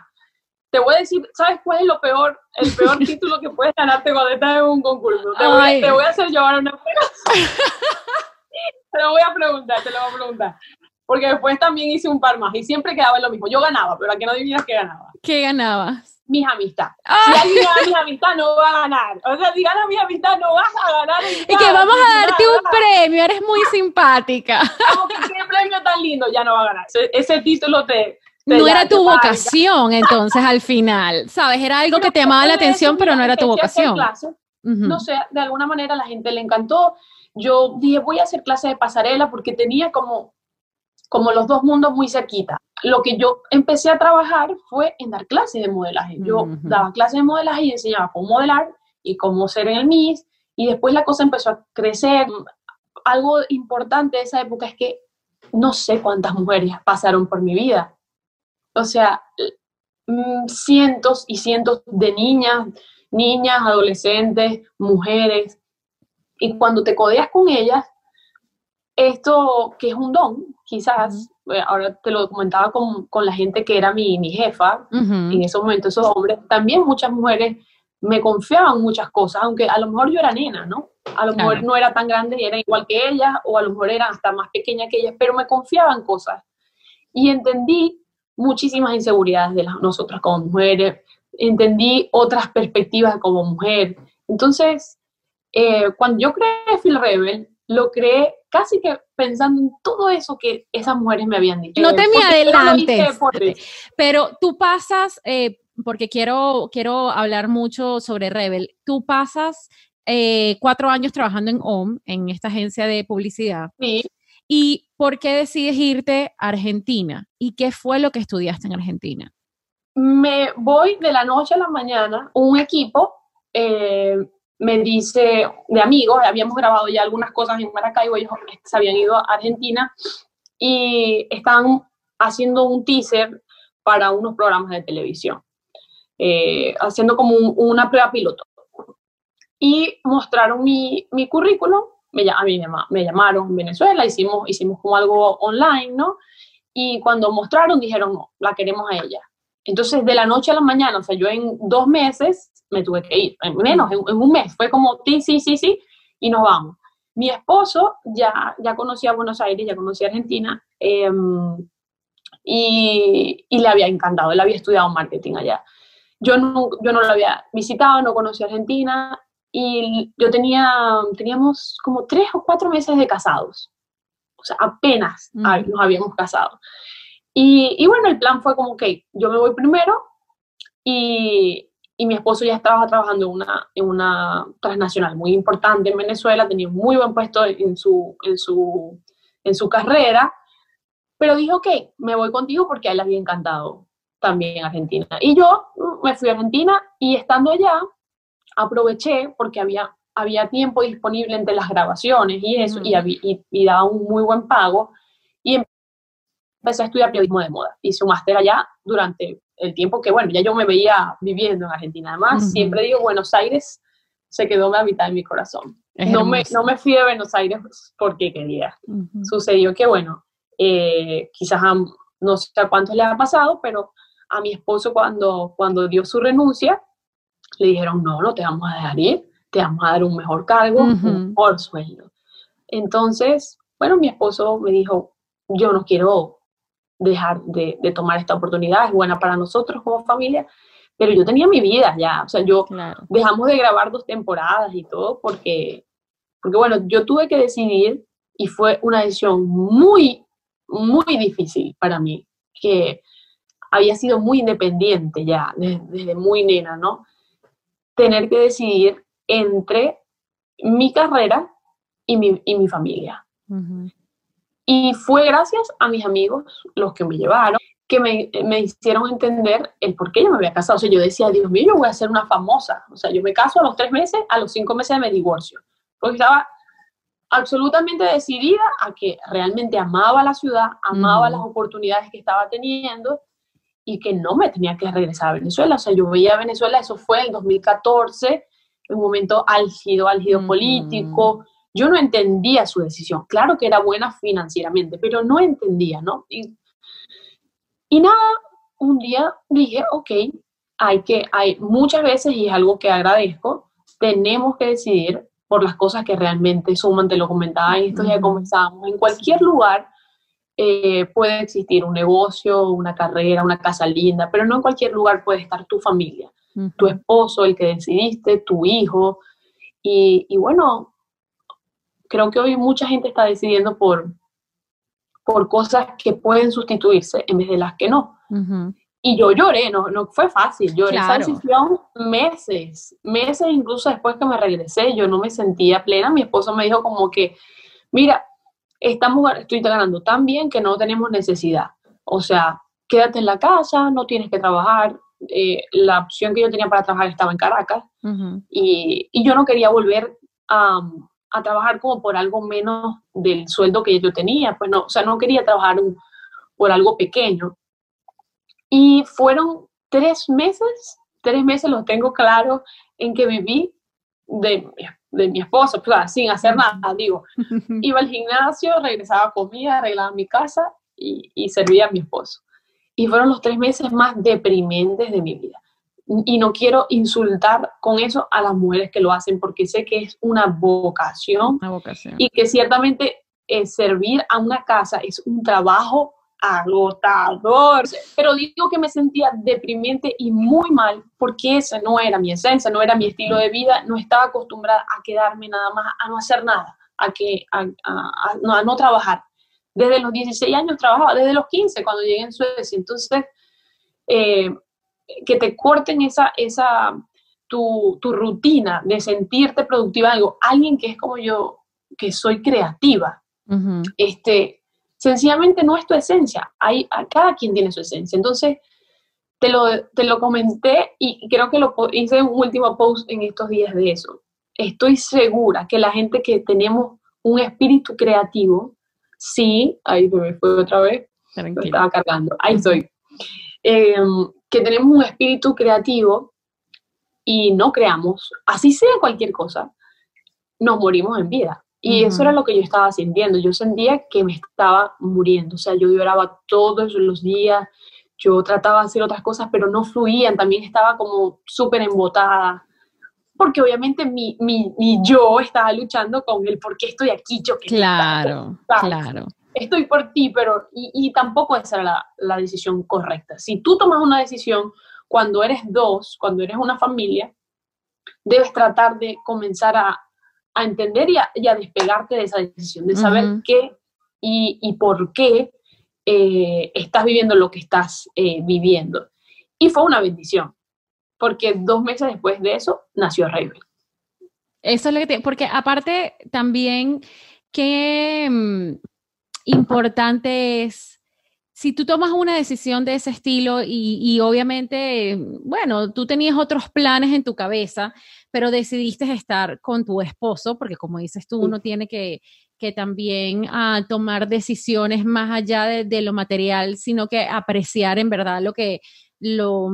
Speaker 2: te voy a decir, ¿sabes cuál es lo peor? El peor [LAUGHS] título que puedes ganarte cuando estás en un concurso. Te, voy, te voy, a hacer llevar una [LAUGHS] Te lo voy a preguntar, te lo voy a preguntar. Porque después también hice un par más y siempre quedaba en lo mismo. Yo ganaba, pero aquí no adivinas qué ganaba.
Speaker 1: ¿Qué ganabas?
Speaker 2: mis amistades. Si alguien gana mis amistades, no va a ganar. O sea, si gana mis amistades, no vas a ganar.
Speaker 1: Y que vamos a darte un premio, eres muy simpática.
Speaker 2: Como que qué premio tan lindo, ya no va a ganar. Ese, título te...
Speaker 1: no era tu vocación, entonces, al final, ¿sabes? Era algo que te llamaba la atención, pero no era tu vocación.
Speaker 2: No sé, de alguna manera a la gente le encantó. Yo dije, voy a hacer clase de pasarela porque tenía como, como los dos mundos muy cerquita lo que yo empecé a trabajar fue en dar clases de modelaje. Yo daba clases de modelaje y enseñaba cómo modelar y cómo ser en el Miss. Y después la cosa empezó a crecer. Algo importante de esa época es que no sé cuántas mujeres pasaron por mi vida. O sea, mm, cientos y cientos de niñas, niñas, adolescentes, mujeres. Y cuando te codeas con ellas, esto que es un don, quizás, eh, ahora te lo comentaba con, con, la gente que era mi, mi jefa, en esos momentos esos hombres, también muchas mujeres me confiaban muchas cosas, aunque a lo mejor yo era nena, ¿no? A lo mejor no era tan grande y era igual que ella, o a lo mejor era hasta más pequeña que ella, pero me confiaban cosas. Y entendí muchísimas inseguridades de las, nosotras como mujeres, entendí otras perspectivas como mujer. Entonces, eh, cuando yo creé Phil Rebel, lo creé casi que pensando en todo eso que esas mujeres me habían dicho.
Speaker 1: No te me adelantes, pero tú pasas, eh, porque quiero, quiero hablar mucho sobre Rebel, tú pasas eh, cuatro años trabajando en OM, en esta agencia de publicidad.
Speaker 2: Sí.
Speaker 1: ¿Y por qué decides irte a Argentina? ¿Y qué fue lo que estudiaste en Argentina?
Speaker 2: Me voy de la noche a la mañana, un equipo eh, me dice de amigos, habíamos grabado ya algunas cosas en Maracaibo, ellos se habían ido a Argentina y estaban haciendo un teaser para unos programas de televisión, eh, haciendo como una prueba piloto. Y mostraron mi, mi currículum, me, a mí me, llamaron en Venezuela, hicimos, hicimos como algo online, ¿no? Y cuando mostraron dijeron, no, la queremos a ella. Entonces, de la noche a la mañana, o sea, yo en dos meses me tuve que ir, en menos, en, un mes, fue como, sí, sí, sí, sí, y nos vamos. Mi esposo ya, ya conocía Buenos Aires, ya conocía Argentina, em, y, y, le había encantado, él había estudiado marketing allá. Yo no, yo no lo había visitado, no conocía Argentina, y yo tenía, teníamos como tres o cuatro meses de casados, o sea, apenas nos habíamos casado. Y, y, bueno, el plan fue como, ok, yo me voy primero y, y mi esposo ya estaba trabajando en una, en una transnacional muy importante en Venezuela, tenía un muy buen puesto en su, en su, en su carrera, pero dijo, ok, me voy contigo porque a él le había encantado también Argentina. Y yo me fui a Argentina y estando allá, aproveché porque había, había tiempo disponible entre las grabaciones y eso, y, y, y, daba un muy buen pago, y empecé a estudiar periodismo de moda. Hice un máster allá durante el tiempo que, bueno, ya yo me veía viviendo en Argentina. Además, siempre digo, Buenos Aires se quedó la mitad de mi corazón. no me, no me fui de Buenos Aires porque quería. Sucedió que, bueno, eh, quizás no sé a cuántos le ha pasado, pero a mi esposo cuando, cuando dio su renuncia, le dijeron, no, no te vamos a dejar ir, te vamos a dar un mejor cargo, un mejor sueldo. Entonces, bueno, mi esposo me dijo, yo no quiero dejar de, tomar esta oportunidad, es buena para nosotros como familia, pero yo tenía mi vida ya, o sea, yo dejamos de grabar dos temporadas y todo porque, porque, bueno, yo tuve que decidir y fue una decisión muy, muy difícil para mí, que había sido muy independiente ya desde, muy nena, ¿no? Tener que decidir entre mi carrera y mi, y mi familia. Y fue gracias a mis amigos, los que me llevaron, que me, me, hicieron entender el por qué yo me había casado. O sea, yo decía, Dios mío, yo voy a ser una famosa. O sea, yo me caso a los tres meses, a los cinco meses me divorcio. Porque estaba absolutamente decidida a que realmente amaba la ciudad, amaba las oportunidades que estaba teniendo y que no me tenía que regresar a Venezuela. O sea, yo veía a Venezuela, eso fue en 2014, un momento álgido, álgido político. Yo no entendía su decisión. Claro que era buena financieramente, pero no entendía, ¿no? Y, y nada, un día dije, ok, hay que, hay muchas veces, y es algo que agradezco, tenemos que decidir por las cosas que realmente suman, te lo comentaba en estos días comenzábamos, en cualquier lugar eh, puede existir un negocio, una carrera, una casa linda, pero no en cualquier lugar puede estar tu familia, tu esposo, el que decidiste, tu hijo. Y, y, bueno, creo que hoy mucha gente está decidiendo por, por cosas que pueden sustituirse en vez de las que no. Y yo lloré, no, no fue fácil, lloré esa decisión meses, meses incluso después que me regresé, yo no me sentía plena, mi esposo me dijo como que, mira, estamos, estoy ganando tan bien que no tenemos necesidad, o sea, quédate en la casa, no tienes que trabajar, eh, la opción que yo tenía para trabajar estaba en Caracas y, y, yo no quería volver a, a, trabajar como por algo menos del sueldo que yo tenía, pues no, o sea, no quería trabajar por algo pequeño. Y fueron tres meses, tres meses los tengo claros en que viví de, de mi esposo, sin hacer nada, digo. [LAUGHS] Iba al gimnasio, regresaba a comida, arreglaba mi casa y, y servía a mi esposo. Y fueron los tres meses más deprimentes de mi vida. Y no quiero insultar con eso a las mujeres que lo hacen porque sé que es una vocación, una vocación. y que ciertamente eh, servir a una casa es un trabajo agotador, pero digo que me sentía deprimente y muy mal porque esa no era mi esencia, no era mi estilo de vida, no estaba acostumbrada a quedarme nada más, a no hacer nada, a, que, a, no, trabajar. Desde los 16 años trabajaba, desde los 15 cuando llegué en Suecia, entonces eh, que te corten esa, esa tu, tu, rutina de sentirte productiva algo, alguien que es como yo, que soy creativa, este, sencillamente no es tu esencia. Hay, cada quien tiene su esencia. Entonces, te lo, te lo comenté y creo que lo hice un último post en estos días de eso. Estoy segura que la gente que tenemos un espíritu creativo, sí, ahí me fue otra vez, lo estaba cargando, ahí estoy, em, que tenemos un espíritu creativo y no creamos, así sea cualquier cosa, nos morimos en vida. Y eso era lo que yo estaba sintiendo. Yo sentía que me estaba muriendo. O sea, yo lloraba todos los días, yo trataba de hacer otras cosas, pero no fluían. También estaba como súper embotada. Porque obviamente mi, mi, yo estaba luchando con el por qué estoy aquí, yo
Speaker 1: Claro, claro.
Speaker 2: Estoy por ti, pero. Y, y tampoco esa era la, la decisión correcta. Si tú tomas una decisión cuando eres dos, cuando eres una familia, debes tratar de comenzar a a entender y a, despegarte de esa decisión, de saber qué y, por qué eh, estás viviendo lo que estás eh, viviendo. Y fue una bendición, porque dos meses después de eso nació Raven.
Speaker 1: Eso es lo que te, porque aparte también qué mm, importante es si tú tomas una decisión de ese estilo y, y, obviamente, bueno, tú tenías otros planes en tu cabeza, pero decidiste estar con tu esposo, porque como dices tú, uno tiene que, que también uh, tomar decisiones más allá de, de, lo material, sino que apreciar en verdad lo que, lo,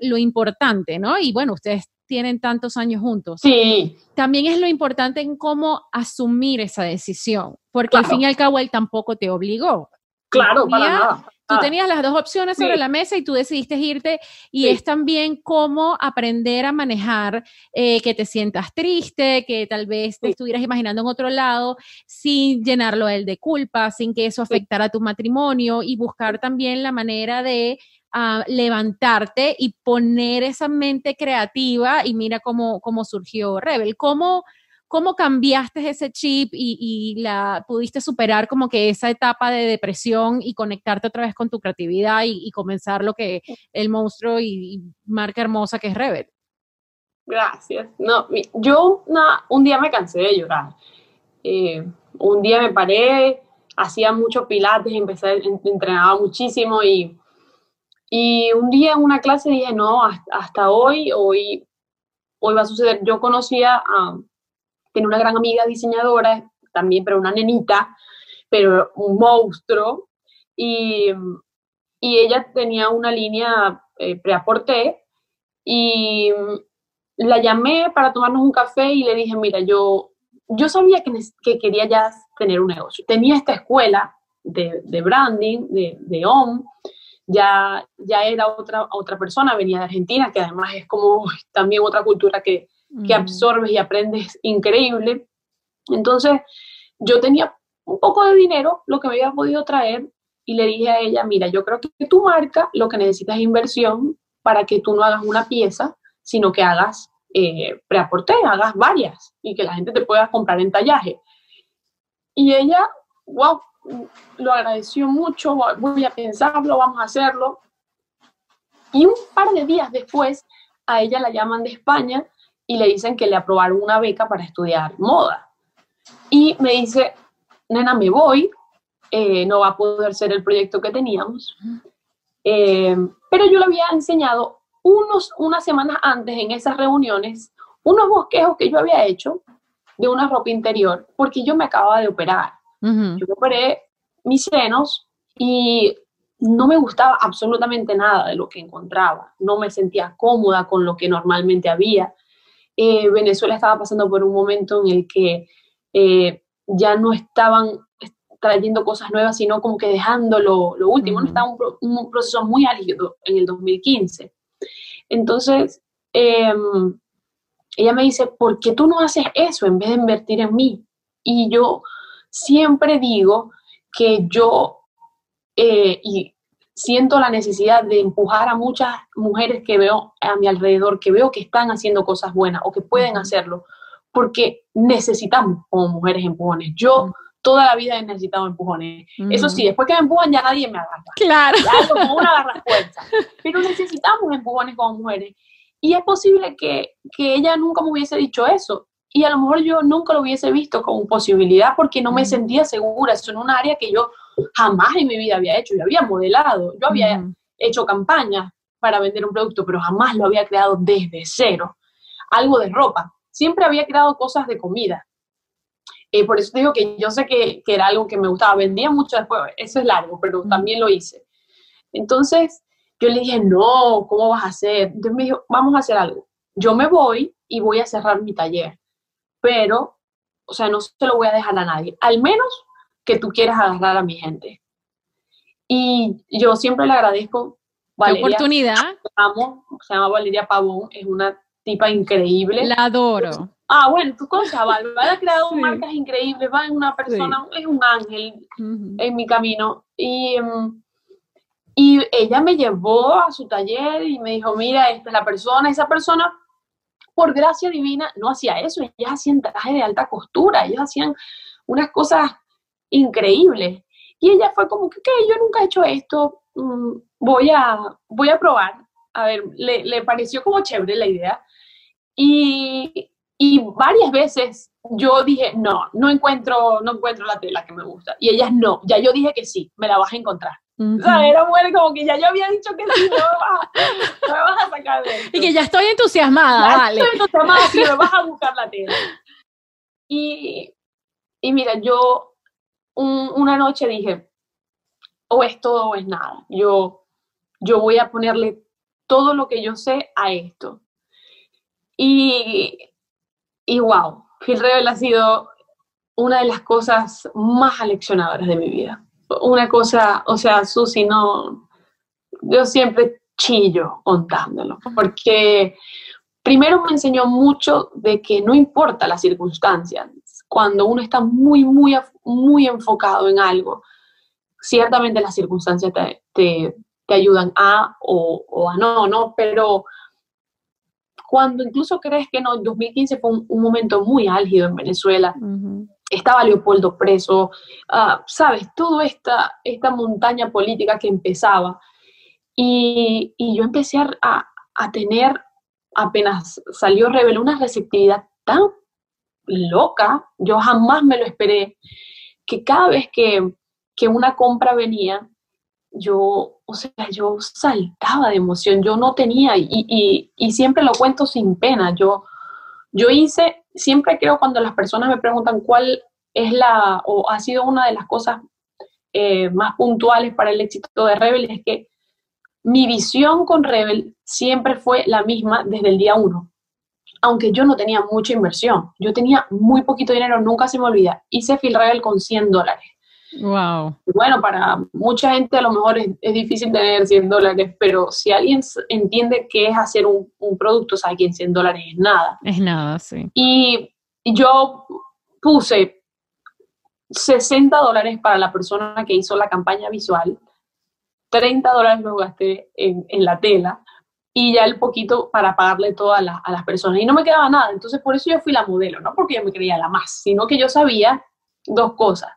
Speaker 1: lo importante, ¿no? Y bueno, ustedes tienen tantos años juntos.
Speaker 2: Sí.
Speaker 1: También es lo importante en cómo asumir esa decisión, porque al fin y al cabo él tampoco te obligó.
Speaker 2: Claro, para nada.
Speaker 1: Tú ah. tenías las dos opciones sobre la mesa y tú decidiste irte y es también cómo aprender a manejar eh, que te sientas triste, que tal vez te estuvieras imaginando en otro lado sin llenarlo a él de culpa, sin que eso afectara tu matrimonio y buscar también la manera de a levantarte y poner esa mente creativa y mira cómo, cómo surgió Rebel. ¿Cómo, ¿Cómo cambiaste ese chip y, la pudiste superar como que esa etapa de depresión y conectarte otra vez con tu creatividad y, comenzar lo que el monstruo y, marca hermosa que es Rebel?
Speaker 2: Gracias. No, yo un día me cansé de llorar. Eh, un día me paré, hacía muchos pilates, empecé, entrenaba muchísimo y, y un día en una clase dije, no, hasta, hoy, hoy, hoy va a suceder. Yo conocía a tiene una gran amiga diseñadora, también, pero una nenita, pero un monstruo, y, y ella tenía una línea eh, preaporté, y la llamé para tomarnos un café y le dije, mira, yo, yo sabía que, que quería ya tener un negocio. Tenía esta escuela de, branding, de, de ya, ya era otra, otra persona, venía de Argentina, que además es como también otra cultura que, que absorbes y aprendes increíble. Entonces, yo tenía un poco de dinero, lo que me había podido traer, y le dije a ella, mira, yo creo que tu marca lo que necesitas es inversión para que tú no hagas una pieza, sino que hagas eh, preaporte, hagas varias y que la gente te pueda comprar en tallaje. Y ella, wow, lo agradeció mucho, voy a pensarlo, vamos a hacerlo. Y un par de días después, a ella la llaman de España y le dicen que le aprobaron una beca para estudiar moda. Y me dice, nena, me voy, eh, no va a poder ser el proyecto que teníamos. Eh, pero yo le había enseñado unos, unas semanas antes en esas reuniones unos bosquejos que yo había hecho de una ropa interior, porque yo me acababa de operar. Yo operé mis senos y no me gustaba absolutamente nada de lo que encontraba. No me sentía cómoda con lo que normalmente había. Eh, Venezuela estaba pasando por un momento en el que eh, ya no estaban trayendo cosas nuevas, sino como que dejando lo, último. Estaba un, proceso muy álgido en el 2015. Entonces, em, ella me dice, ¿por qué tú no haces eso en vez de invertir en mí? Y yo siempre digo que yo, eh, y siento la necesidad de empujar a muchas mujeres que veo a mi alrededor, que veo que están haciendo cosas buenas o que pueden hacerlo, porque necesitamos como mujeres empujones. Yo toda la vida he necesitado empujones. Eso sí, después que me empujan ya nadie me agarra.
Speaker 1: Claro.
Speaker 2: Ya como una agarra fuerza. Pero necesitamos empujones como mujeres. Y es posible que, que ella nunca me hubiese dicho eso. Y a lo mejor yo nunca lo hubiese visto como posibilidad porque no me sentía segura. Eso en un área que yo jamás en mi vida había hecho. Yo había modelado, yo había hecho campañas para vender un producto, pero jamás lo había creado desde cero. Algo de ropa. Siempre había creado cosas de comida. Eh, por eso digo que yo sé que, que, era algo que me gustaba. Vendía mucho después, eso es largo, pero también lo hice. Entonces yo le dije, no, ¿cómo vas a hacer? Entonces me dijo, vamos a hacer algo. Yo me voy y voy a cerrar mi taller, pero, o sea, no se lo voy a dejar a nadie. Al menos que tú quieras agarrar a mi gente. Y yo siempre le agradezco.
Speaker 1: Valeria, oportunidad.
Speaker 2: Amo, se llama Valeria Pavón, es una tipa increíble.
Speaker 1: La adoro.
Speaker 2: Ah, bueno, tú conoces a Val, ha creado marcas increíbles, va en una persona, es un ángel en mi camino. Y, em, y ella me llevó a su taller y me dijo, mira, esta es la persona, esa persona, por gracia divina, no hacía eso, ellas hacían trajes de alta costura, ellos hacían unas cosas increíble. Y ella fue como que, Yo nunca he hecho esto, mm, voy, a, voy a probar. A ver, le, le pareció como chévere la idea. Y, y, varias veces yo dije, no, no encuentro, no encuentro la tela que me gusta. Y ellas no, ya yo dije que sí, me la vas a encontrar. O sea, era bueno, como que ya yo había dicho que sí, no me vas, a, me vas a sacar de esto.
Speaker 1: Y que ya estoy entusiasmada, vale.
Speaker 2: Estoy entusiasmada, sí, me vas a buscar la tela. Y, y mira, yo una noche dije, o es todo o es nada. Yo, yo voy a ponerle todo lo que yo sé a esto. Y, y wow, Phil Rebel ha sido una de las cosas más aleccionadoras de mi vida. Una cosa, o sea, Susi, no, yo siempre chillo contándolo, porque primero me enseñó mucho de que no importa las circunstancias, cuando uno está muy, muy, muy enfocado en algo, ciertamente las circunstancias te, te ayudan a o, a no, ¿no? Pero cuando incluso crees que no, 2015 fue un, momento muy álgido en Venezuela. Estaba Leopoldo preso, ah, sabes, toda esta, esta montaña política que empezaba. Y, yo empecé a, a, tener, apenas salió Rebel, una receptividad tan loca, yo jamás me lo esperé, que cada vez que, que una compra venía, yo, o sea, yo saltaba de emoción, yo no tenía, y, y, siempre lo cuento sin pena, yo, yo hice, siempre creo cuando las personas me preguntan cuál es la, o ha sido una de las cosas eh, más puntuales para el éxito de Rebel, es que mi visión con Rebel siempre fue la misma desde el día uno. Aunque yo no tenía mucha inversión, yo tenía muy poquito dinero, nunca se me olvida. Hice Phil Rebel con 100 dólares.
Speaker 1: Wow.
Speaker 2: Bueno, para mucha gente a lo mejor es, difícil tener 100 dólares, pero si alguien entiende qué es hacer un, producto, sabe que en 100 dólares es nada.
Speaker 1: Es nada, sí.
Speaker 2: Y yo puse 60 dólares para la persona que hizo la campaña visual, 30 dólares lo gasté en, la tela y ya el poquito para pagarle todo a, a, las personas. Y no me quedaba nada. Entonces, por eso yo fui la modelo, no porque yo me creía la más, sino que yo sabía dos cosas.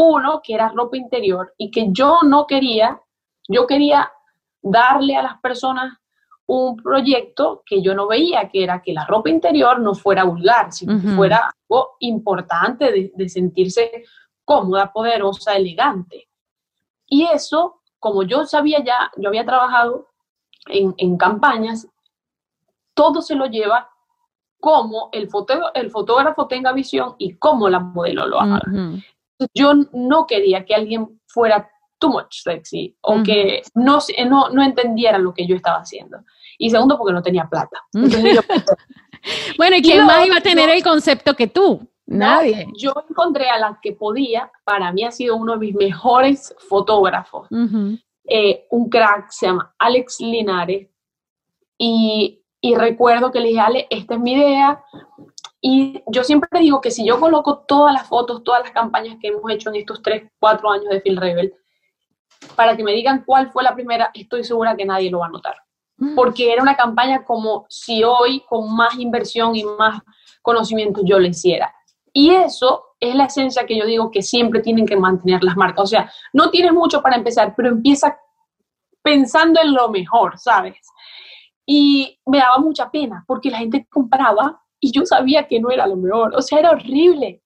Speaker 2: Uno, que era ropa interior y que yo no quería, yo quería darle a las personas un proyecto que yo no veía, que era que la ropa interior no fuera vulgar, sino que fuera algo importante de, de sentirse cómoda, poderosa, elegante. Y eso como yo sabía ya, yo había trabajado en, campañas, todo se lo lleva como el, el fotógrafo tenga visión y cómo la modelo lo haga. Yo no quería que alguien fuera too much sexy o que no, no, no entendiera lo que yo estaba haciendo. Y segundo, porque no tenía plata. [LAUGHS]
Speaker 1: bueno, ¿y quién más iba a tener el concepto que tú? Nadie.
Speaker 2: yo encontré a la que podía, para mí ha sido uno de mis mejores fotógrafos, eh, un crack, se llama Alex Linares, y, y recuerdo que le dije, Ale, esta es mi idea, y yo siempre digo que si yo coloco todas las fotos, todas las campañas que hemos hecho en estos 3, 4 años de Phil Rebel, para que me digan cuál fue la primera, estoy segura que nadie lo va a notar. Mm. Porque era una campaña como si hoy, con más inversión y más conocimiento, yo lo hiciera. Y eso es la esencia que yo digo que siempre tienen que mantener las marcas. O sea, no tienes mucho para empezar, pero empieza pensando en lo mejor, ¿sabes? Y me daba mucha pena porque la gente compraba y yo sabía que no era lo mejor. O sea, era horrible.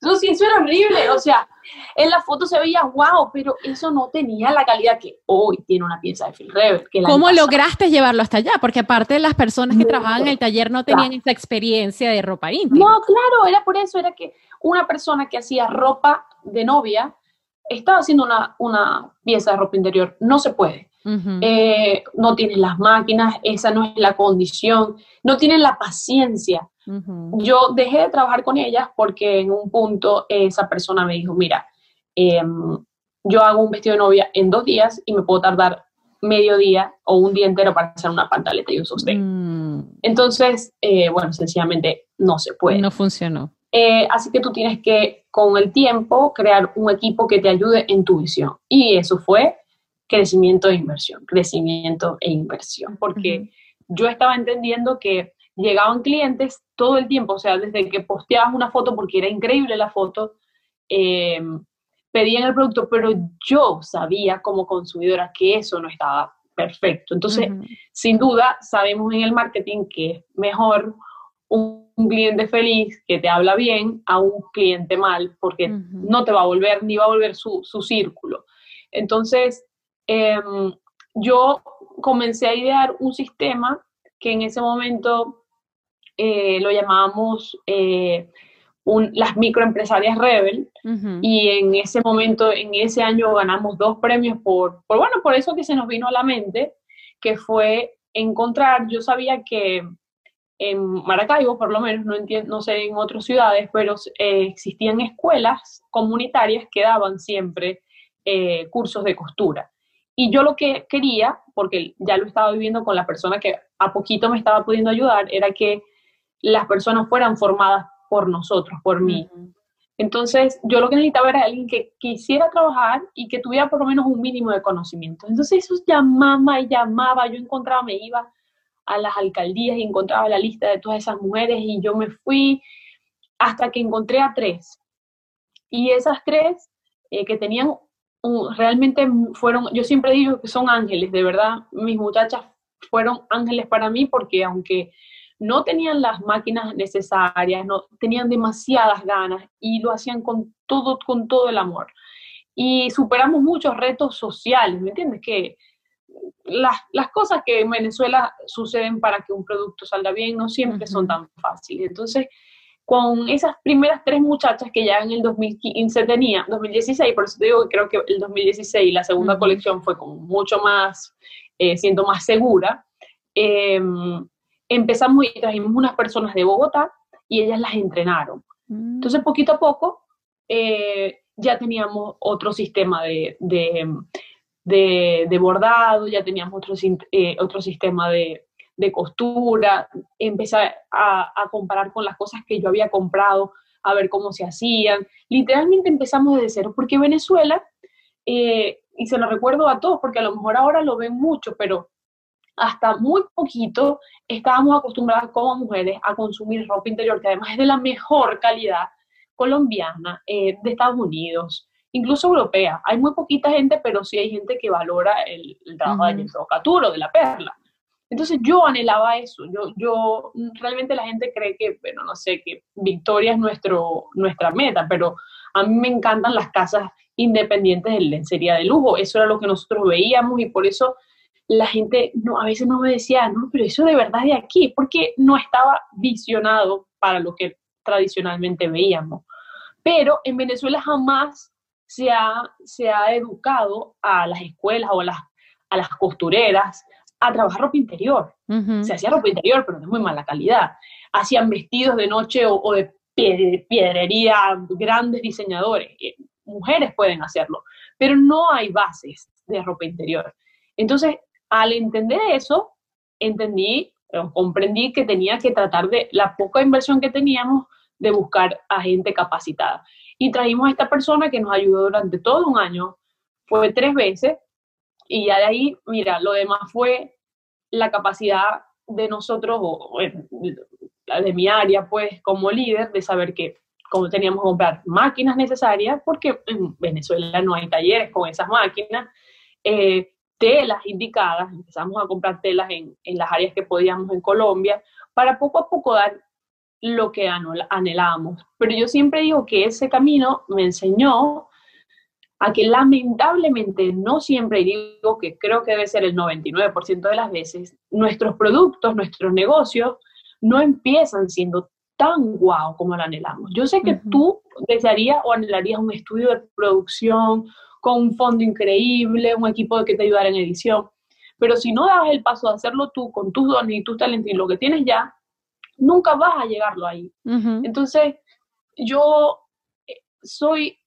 Speaker 2: Eso sí, eso era horrible. O sea, en la foto se veía wow, pero eso no tenía la calidad que hoy tiene una pieza de Phil Rebel.
Speaker 1: ¿Cómo lograste llevarlo hasta allá? Porque aparte las personas que trabajaban en el taller no tenían esa experiencia de ropa íntima.
Speaker 2: No, claro, era por eso, era que una persona que hacía ropa de novia estaba haciendo una, una pieza de ropa interior. No se puede. Eh, no tienen las máquinas, esa no es la condición, no tienen la paciencia yo dejé de trabajar con ellas porque en un punto esa persona me dijo, mira, em, yo hago un vestido de novia en dos días y me puedo tardar medio día o un día entero para hacer una pantaleta y un sostén. Mm. Entonces, eh, bueno, sencillamente no se puede.
Speaker 1: No funcionó.
Speaker 2: Eh, así que tú tienes que, con el tiempo, crear un equipo que te ayude en tu visión. Y eso fue crecimiento e inversión, crecimiento e inversión, porque yo estaba entendiendo que llegaban clientes todo el tiempo, o sea, desde que posteabas una foto, porque era increíble la foto, em, pedían el producto, pero yo sabía como consumidora que eso no estaba perfecto. Entonces, sin duda, sabemos en el marketing que es mejor un, cliente feliz que te habla bien a un cliente mal, porque no te va a volver, ni va a volver su, círculo. Entonces, em, yo comencé a idear un sistema que en ese momento eh, lo llamábamos eh, las microempresarias Rebel y en ese momento, en ese año ganamos dos premios por, por, bueno, por eso que se nos vino a la mente, que fue encontrar, yo sabía que en Maracaibo, por lo menos, no, entiendo, no sé en otras ciudades, pero eh, existían escuelas comunitarias que daban siempre cursos de costura. Y yo lo que quería, porque ya lo estaba viviendo con la persona que a poquito me estaba pudiendo ayudar, era que las personas fueran formadas por nosotros, por mí. Entonces, yo lo que necesitaba era alguien que quisiera trabajar y que tuviera por lo menos un mínimo de conocimiento. Entonces, eso llamaba y llamaba, yo encontraba, me iba a las alcaldías y encontraba la lista de todas esas mujeres y yo me fui hasta que encontré a tres. Y esas tres eh, que tenían realmente fueron, yo siempre digo que son ángeles, de verdad, mis muchachas fueron ángeles para mí porque aunque no tenían las máquinas necesarias, no tenían demasiadas ganas y lo hacían con todo, con todo el amor. Y superamos muchos retos sociales, ¿me entiendes? Que las, las cosas que en Venezuela suceden para que un producto salga bien no siempre son tan fáciles. Entonces, con esas primeras tres muchachas que ya en el 2015 tenía, 2016, por eso te digo que creo que el 2016, la segunda colección fue como mucho más, eh, siendo más segura, em, empezamos y trajimos unas personas de Bogotá y ellas las entrenaron. Mm. Entonces, poquito a poco, eh, ya teníamos otro sistema de, de, bordado, ya teníamos otro, eh, otro sistema de, de costura, empecé a, a, comparar con las cosas que yo había comprado, a ver cómo se hacían. Literalmente empezamos desde cero, porque Venezuela, eh, y se lo recuerdo a todos, porque a lo mejor ahora lo ven mucho, pero hasta muy poquito estábamos acostumbradas como mujeres a consumir ropa interior, que además es de la mejor calidad colombiana, eh, de Estados Unidos, incluso europea. Hay muy poquita gente, pero sí hay gente que valora el, trabajo de de la Perla. Entonces yo anhelaba eso, yo, yo realmente la gente cree que, bueno, no sé, que Victoria es nuestro, nuestra meta, pero a mí me encantan las casas independientes de lencería de lujo, eso era lo que nosotros veíamos y por eso la gente no, a veces no me decía, no, pero eso de verdad de aquí, porque no estaba visionado para lo que tradicionalmente veíamos. Pero en Venezuela jamás se ha, se ha educado a las escuelas o a las, a las costureras a trabajar ropa interior. Se hacía ropa interior, pero de muy mala calidad. Hacían vestidos de noche o, de piedrería, grandes diseñadores. Eh, mujeres pueden hacerlo, pero no hay bases de ropa interior. Entonces, al entender eso, entendí, comprendí que tenía que tratar de la poca inversión que teníamos de buscar a gente capacitada. Y trajimos a esta persona que nos ayudó durante todo un año, fue tres veces, y ya de ahí, mira, lo demás fue la capacidad de nosotros, o, la de mi área, pues como líder, de saber que como teníamos que comprar máquinas necesarias, porque en Venezuela no hay talleres con esas máquinas, eh, telas indicadas, empezamos a comprar telas en, en, las áreas que podíamos en Colombia, para poco a poco dar lo que anhelábamos. Pero yo siempre digo que ese camino me enseñó a que lamentablemente no siempre, y digo que creo que debe ser el 99% de las veces, nuestros productos, nuestros negocios no empiezan siendo tan guau como lo anhelamos. Yo sé que tú desearías o anhelarías un estudio de producción con un fondo increíble, un equipo que te ayudara en edición, pero si no das el paso de hacerlo tú con tus dones y tus talentos y lo que tienes ya, nunca vas a llegarlo ahí. Entonces, yo eh, soy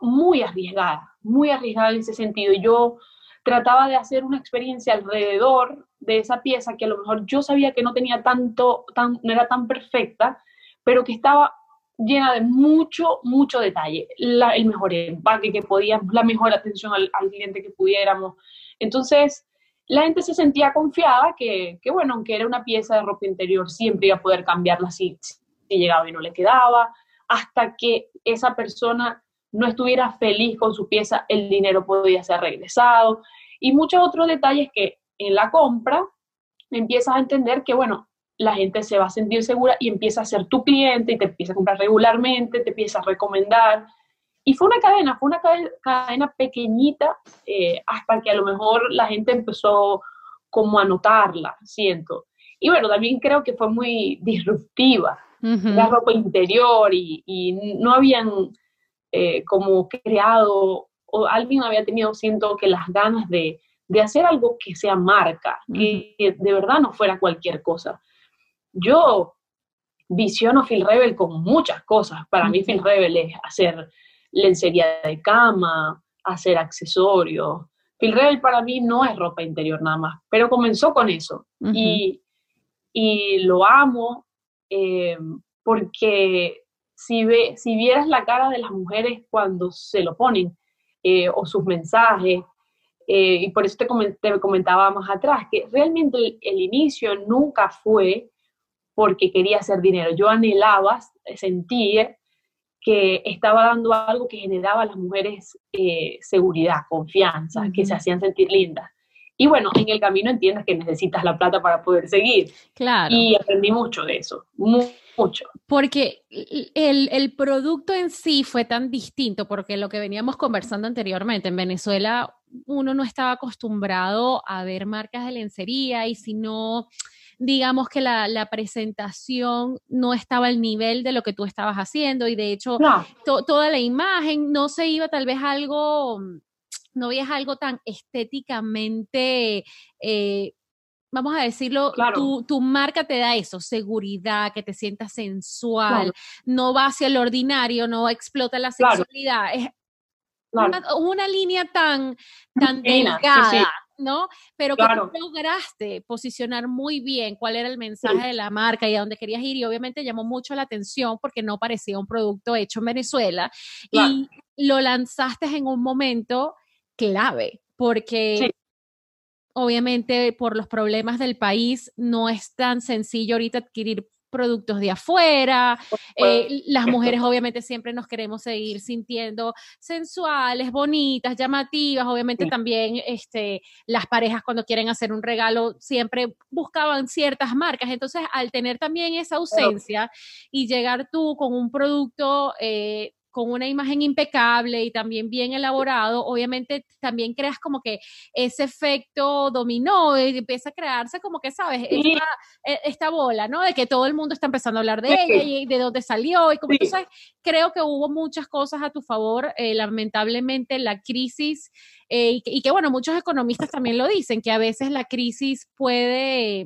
Speaker 2: muy arriesgada, muy arriesgada en ese sentido. Yo trataba de hacer una experiencia alrededor de esa pieza que a lo mejor yo sabía que no tenía tanto, tan, no era tan perfecta, pero que estaba llena de mucho, mucho detalle. el mejor empaque que podíamos, la mejor atención al, cliente que pudiéramos. Entonces, la gente se sentía confiada que, que, bueno, aunque era una pieza de ropa interior, siempre iba a poder cambiarla si, si llegaba y no le quedaba, hasta que esa persona no estuviera feliz con su pieza, el dinero podía ser regresado y muchos otros detalles que en la compra empiezas a entender que, bueno, la gente se va a sentir segura y empieza a ser tu cliente y te empieza a comprar regularmente, te empieza a recomendar. Y fue una cadena, fue una cadena, pequeñita eh, hasta que a lo mejor la gente empezó como a notarla, siento. Y bueno, también creo que fue muy disruptiva, la ropa interior y, y no habían eh, como creado o alguien había tenido, siento que las ganas de, de hacer algo que sea marca, que de verdad no fuera cualquier cosa. Yo visiono Phil Rebel con muchas cosas. Para mí Phil Rebel es hacer lencería de cama, hacer accesorios. Phil Rebel para mí no es ropa interior nada más, pero comenzó con eso. y, y, lo amo eh, porque si, ve, si vieras la cara de las mujeres cuando se lo ponen, eh, o sus mensajes, eh, y por eso te, comentaba más atrás, que realmente el, inicio nunca fue porque quería hacer dinero. Yo anhelaba, sentía que estaba dando algo que generaba a las mujeres eh, seguridad, confianza, que se hacían sentir lindas. Y bueno, en el camino entiendes que necesitas la plata para poder seguir.
Speaker 1: Claro.
Speaker 2: Y aprendí mucho de eso, mucho.
Speaker 1: Porque el, el, producto en sí fue tan distinto, porque lo que veníamos conversando anteriormente, en Venezuela uno no estaba acostumbrado a ver marcas de lencería y si no digamos que la, la, presentación no estaba al nivel de lo que tú estabas haciendo y de hecho toda la imagen no se iba tal vez algo no veías algo tan estéticamente, eh, vamos a decirlo, tu, marca te da eso, seguridad, que te sientas sensual, no va hacia el ordinario, no explota la sexualidad. Es una, línea tan, tan delgada. ¿No? Pero que lograste posicionar muy bien cuál era el mensaje de la marca y a dónde querías ir y obviamente llamó mucho la atención porque no parecía un producto hecho en Venezuela y lo lanzaste en un momento clave, porque obviamente por los problemas del país no es tan sencillo ahorita adquirir productos de afuera. Eh, las mujeres [LAUGHS] obviamente siempre nos queremos seguir sintiendo sensuales, bonitas, llamativas. Obviamente también este, las parejas cuando quieren hacer un regalo siempre buscaban ciertas marcas. Entonces, al tener también esa ausencia y llegar tú con un producto eh, con una imagen impecable y también bien elaborado, obviamente también creas como que ese efecto dominó y empieza a crearse como que, ¿sabes? E, esta, bola, ¿no? De que todo el mundo está empezando a hablar de ella y de dónde salió y como tú sabes, creo que hubo muchas cosas a tu favor, eh, lamentablemente la crisis eh, y, que, bueno, muchos economistas también lo dicen, que a veces la crisis puede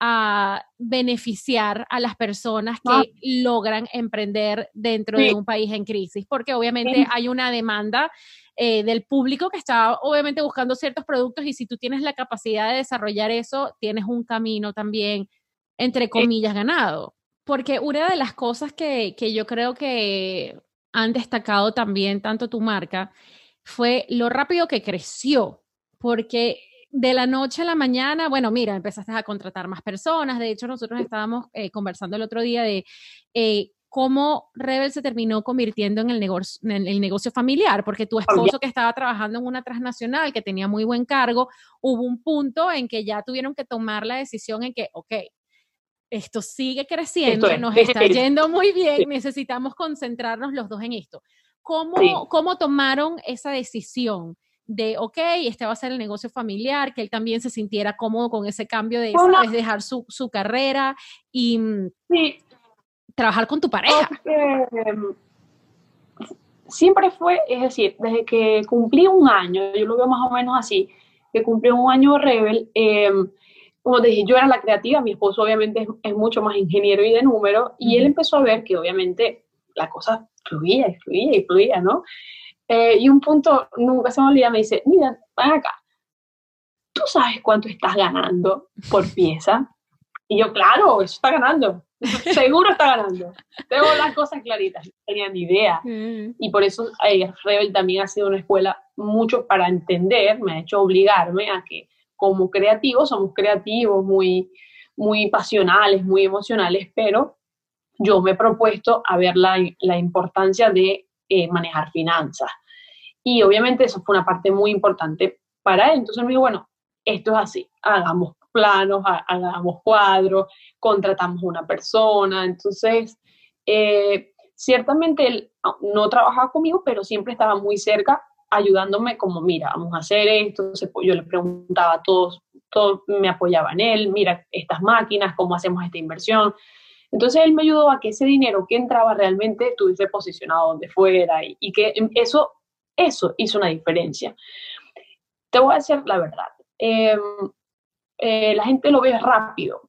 Speaker 1: a beneficiar a las personas que ah. logran emprender dentro de un país en crisis, porque obviamente hay una demanda eh, del público que está obviamente buscando ciertos productos y si tú tienes la capacidad de desarrollar eso, tienes un camino también, entre comillas, ganado. Porque una de las cosas que, que yo creo que han destacado también tanto tu marca fue lo rápido que creció, porque de la noche a la mañana, bueno, mira, empezaste a contratar más personas. De hecho, nosotros estábamos eh, conversando el otro día de eh, cómo Rebel se terminó convirtiendo en el, negocio, en el negocio familiar, porque tu esposo que estaba trabajando en una transnacional, que tenía muy buen cargo, hubo un punto en que ya tuvieron que tomar la decisión en que, ok, esto sigue creciendo, nos está yendo muy bien, necesitamos concentrarnos los dos en esto. ¿Cómo, ¿Cómo tomaron esa decisión? De, ok, este va a ser el negocio familiar, que él también se sintiera cómodo con ese cambio de dejar su, su, carrera y mm, trabajar con tu pareja.
Speaker 2: Em, siempre fue, es decir, desde que cumplí un año, yo lo veo más o menos así, que cumplí un año Rebel, em, como te dije, yo era la creativa, mi esposo obviamente es, mucho más ingeniero y de números, y él empezó a ver que obviamente la cosa fluía y fluía y fluía, ¿no? Eh, y un punto, nunca se me olvida, me dice, mira, ven acá, ¿tú sabes cuánto estás ganando por pieza? Y yo, claro, eso está ganando, seguro está ganando. Tengo las cosas claritas, no tenía ni idea. Mm. Y por eso eh, Rebel también ha sido una escuela mucho para entender, me ha hecho obligarme a que como creativos, somos creativos, muy, muy pasionales, muy emocionales, pero yo me he propuesto a ver la, la importancia de eh, manejar finanzas. Y obviamente eso fue una parte muy importante para él. Entonces me dijo, bueno, esto es así, hagamos planos, hagamos cuadros, contratamos una persona. Entonces, eh, ciertamente él no trabajaba conmigo, pero siempre estaba muy cerca ayudándome como, mira, vamos a hacer esto. Entonces, yo le preguntaba a todos, todos me apoyaban él, mira, estas máquinas, cómo hacemos esta inversión. Entonces él me ayudó a que ese dinero que entraba realmente estuviese posicionado donde fuera y, que eso, eso hizo una diferencia. Te voy a decir la verdad. Em, eh, la gente lo ve rápido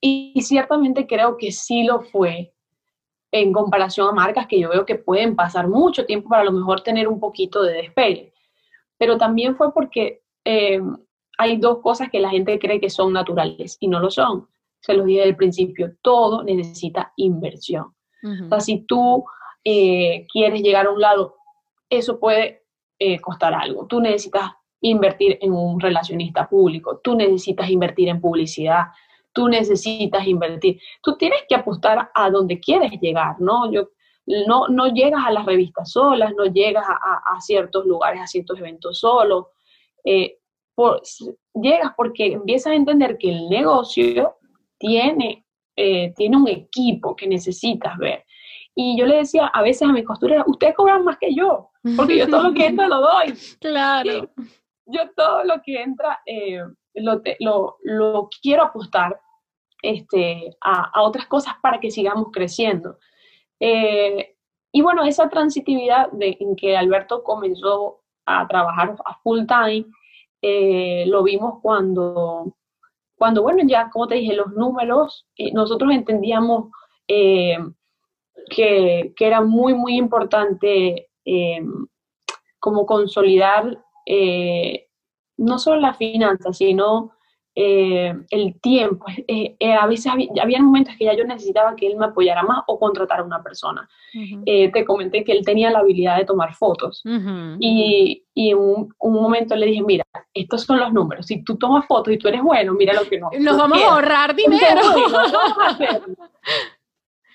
Speaker 2: y, ciertamente creo que sí lo fue en comparación a marcas que yo veo que pueden pasar mucho tiempo para a lo mejor tener un poquito de despegue. Pero también fue porque em, hay dos cosas que la gente cree que son naturales y no lo son se los dije al principio, todo necesita inversión. O sea, si tú eh, quieres llegar a un lado, eso puede eh, costar algo. Tú necesitas invertir en un relacionista público, tú necesitas invertir en publicidad, tú necesitas invertir, tú tienes que apostar a donde quieres llegar, ¿no? Yo, no, no llegas a las revistas solas, no llegas a, ciertos lugares, a ciertos eventos solos, eh, llegas porque empiezas a entender que el negocio tiene, eh, tiene un equipo que necesitas ver. Y yo le decía a veces a mis costureras, ustedes cobran más que yo, porque yo todo lo que entra lo doy. [LAUGHS]
Speaker 1: Claro.
Speaker 2: Yo todo lo que entra eh, lo, lo, quiero apostar este, a, otras cosas para que sigamos creciendo. Eh, y bueno, esa transitividad de, en que Alberto comenzó a trabajar a full time, eh, lo vimos cuando, cuando, bueno, ya como te dije, los números, eh, nosotros entendíamos que, que, era muy, muy importante como consolidar no solo la finanza, sino eh, el tiempo. Eh, eh, a veces había, momentos que ya yo necesitaba que él me apoyara más o contratara a una persona. te comenté que él tenía la habilidad de tomar fotos y, y un, un, momento le dije, mira, estos son los números. Si tú tomas fotos y tú eres bueno, mira lo que no.
Speaker 1: Nos vamos a ahorrar dinero.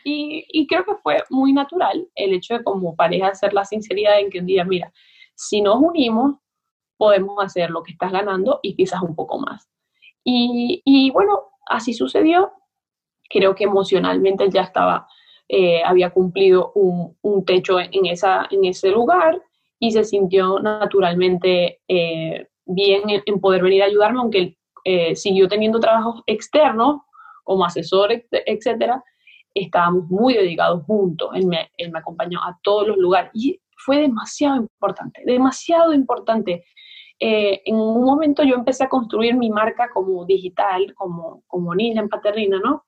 Speaker 2: y, y creo que fue muy natural el hecho de como pareja hacer la sinceridad en que un día, mira, si nos unimos, podemos hacer lo que estás ganando y quizás un poco más. Y, bueno, así sucedió. Creo que emocionalmente ya estaba, eh, había cumplido un, techo en, esa, en ese lugar y se sintió naturalmente eh, bien en, poder venir a ayudarme, aunque eh, siguió teniendo trabajos externos como asesor, etcétera. Estábamos muy dedicados juntos. Él él me acompañó a todos los lugares y fue demasiado importante, demasiado importante eh, en un momento yo empecé a construir mi marca como digital, como, como niña en Paterrina, ¿no?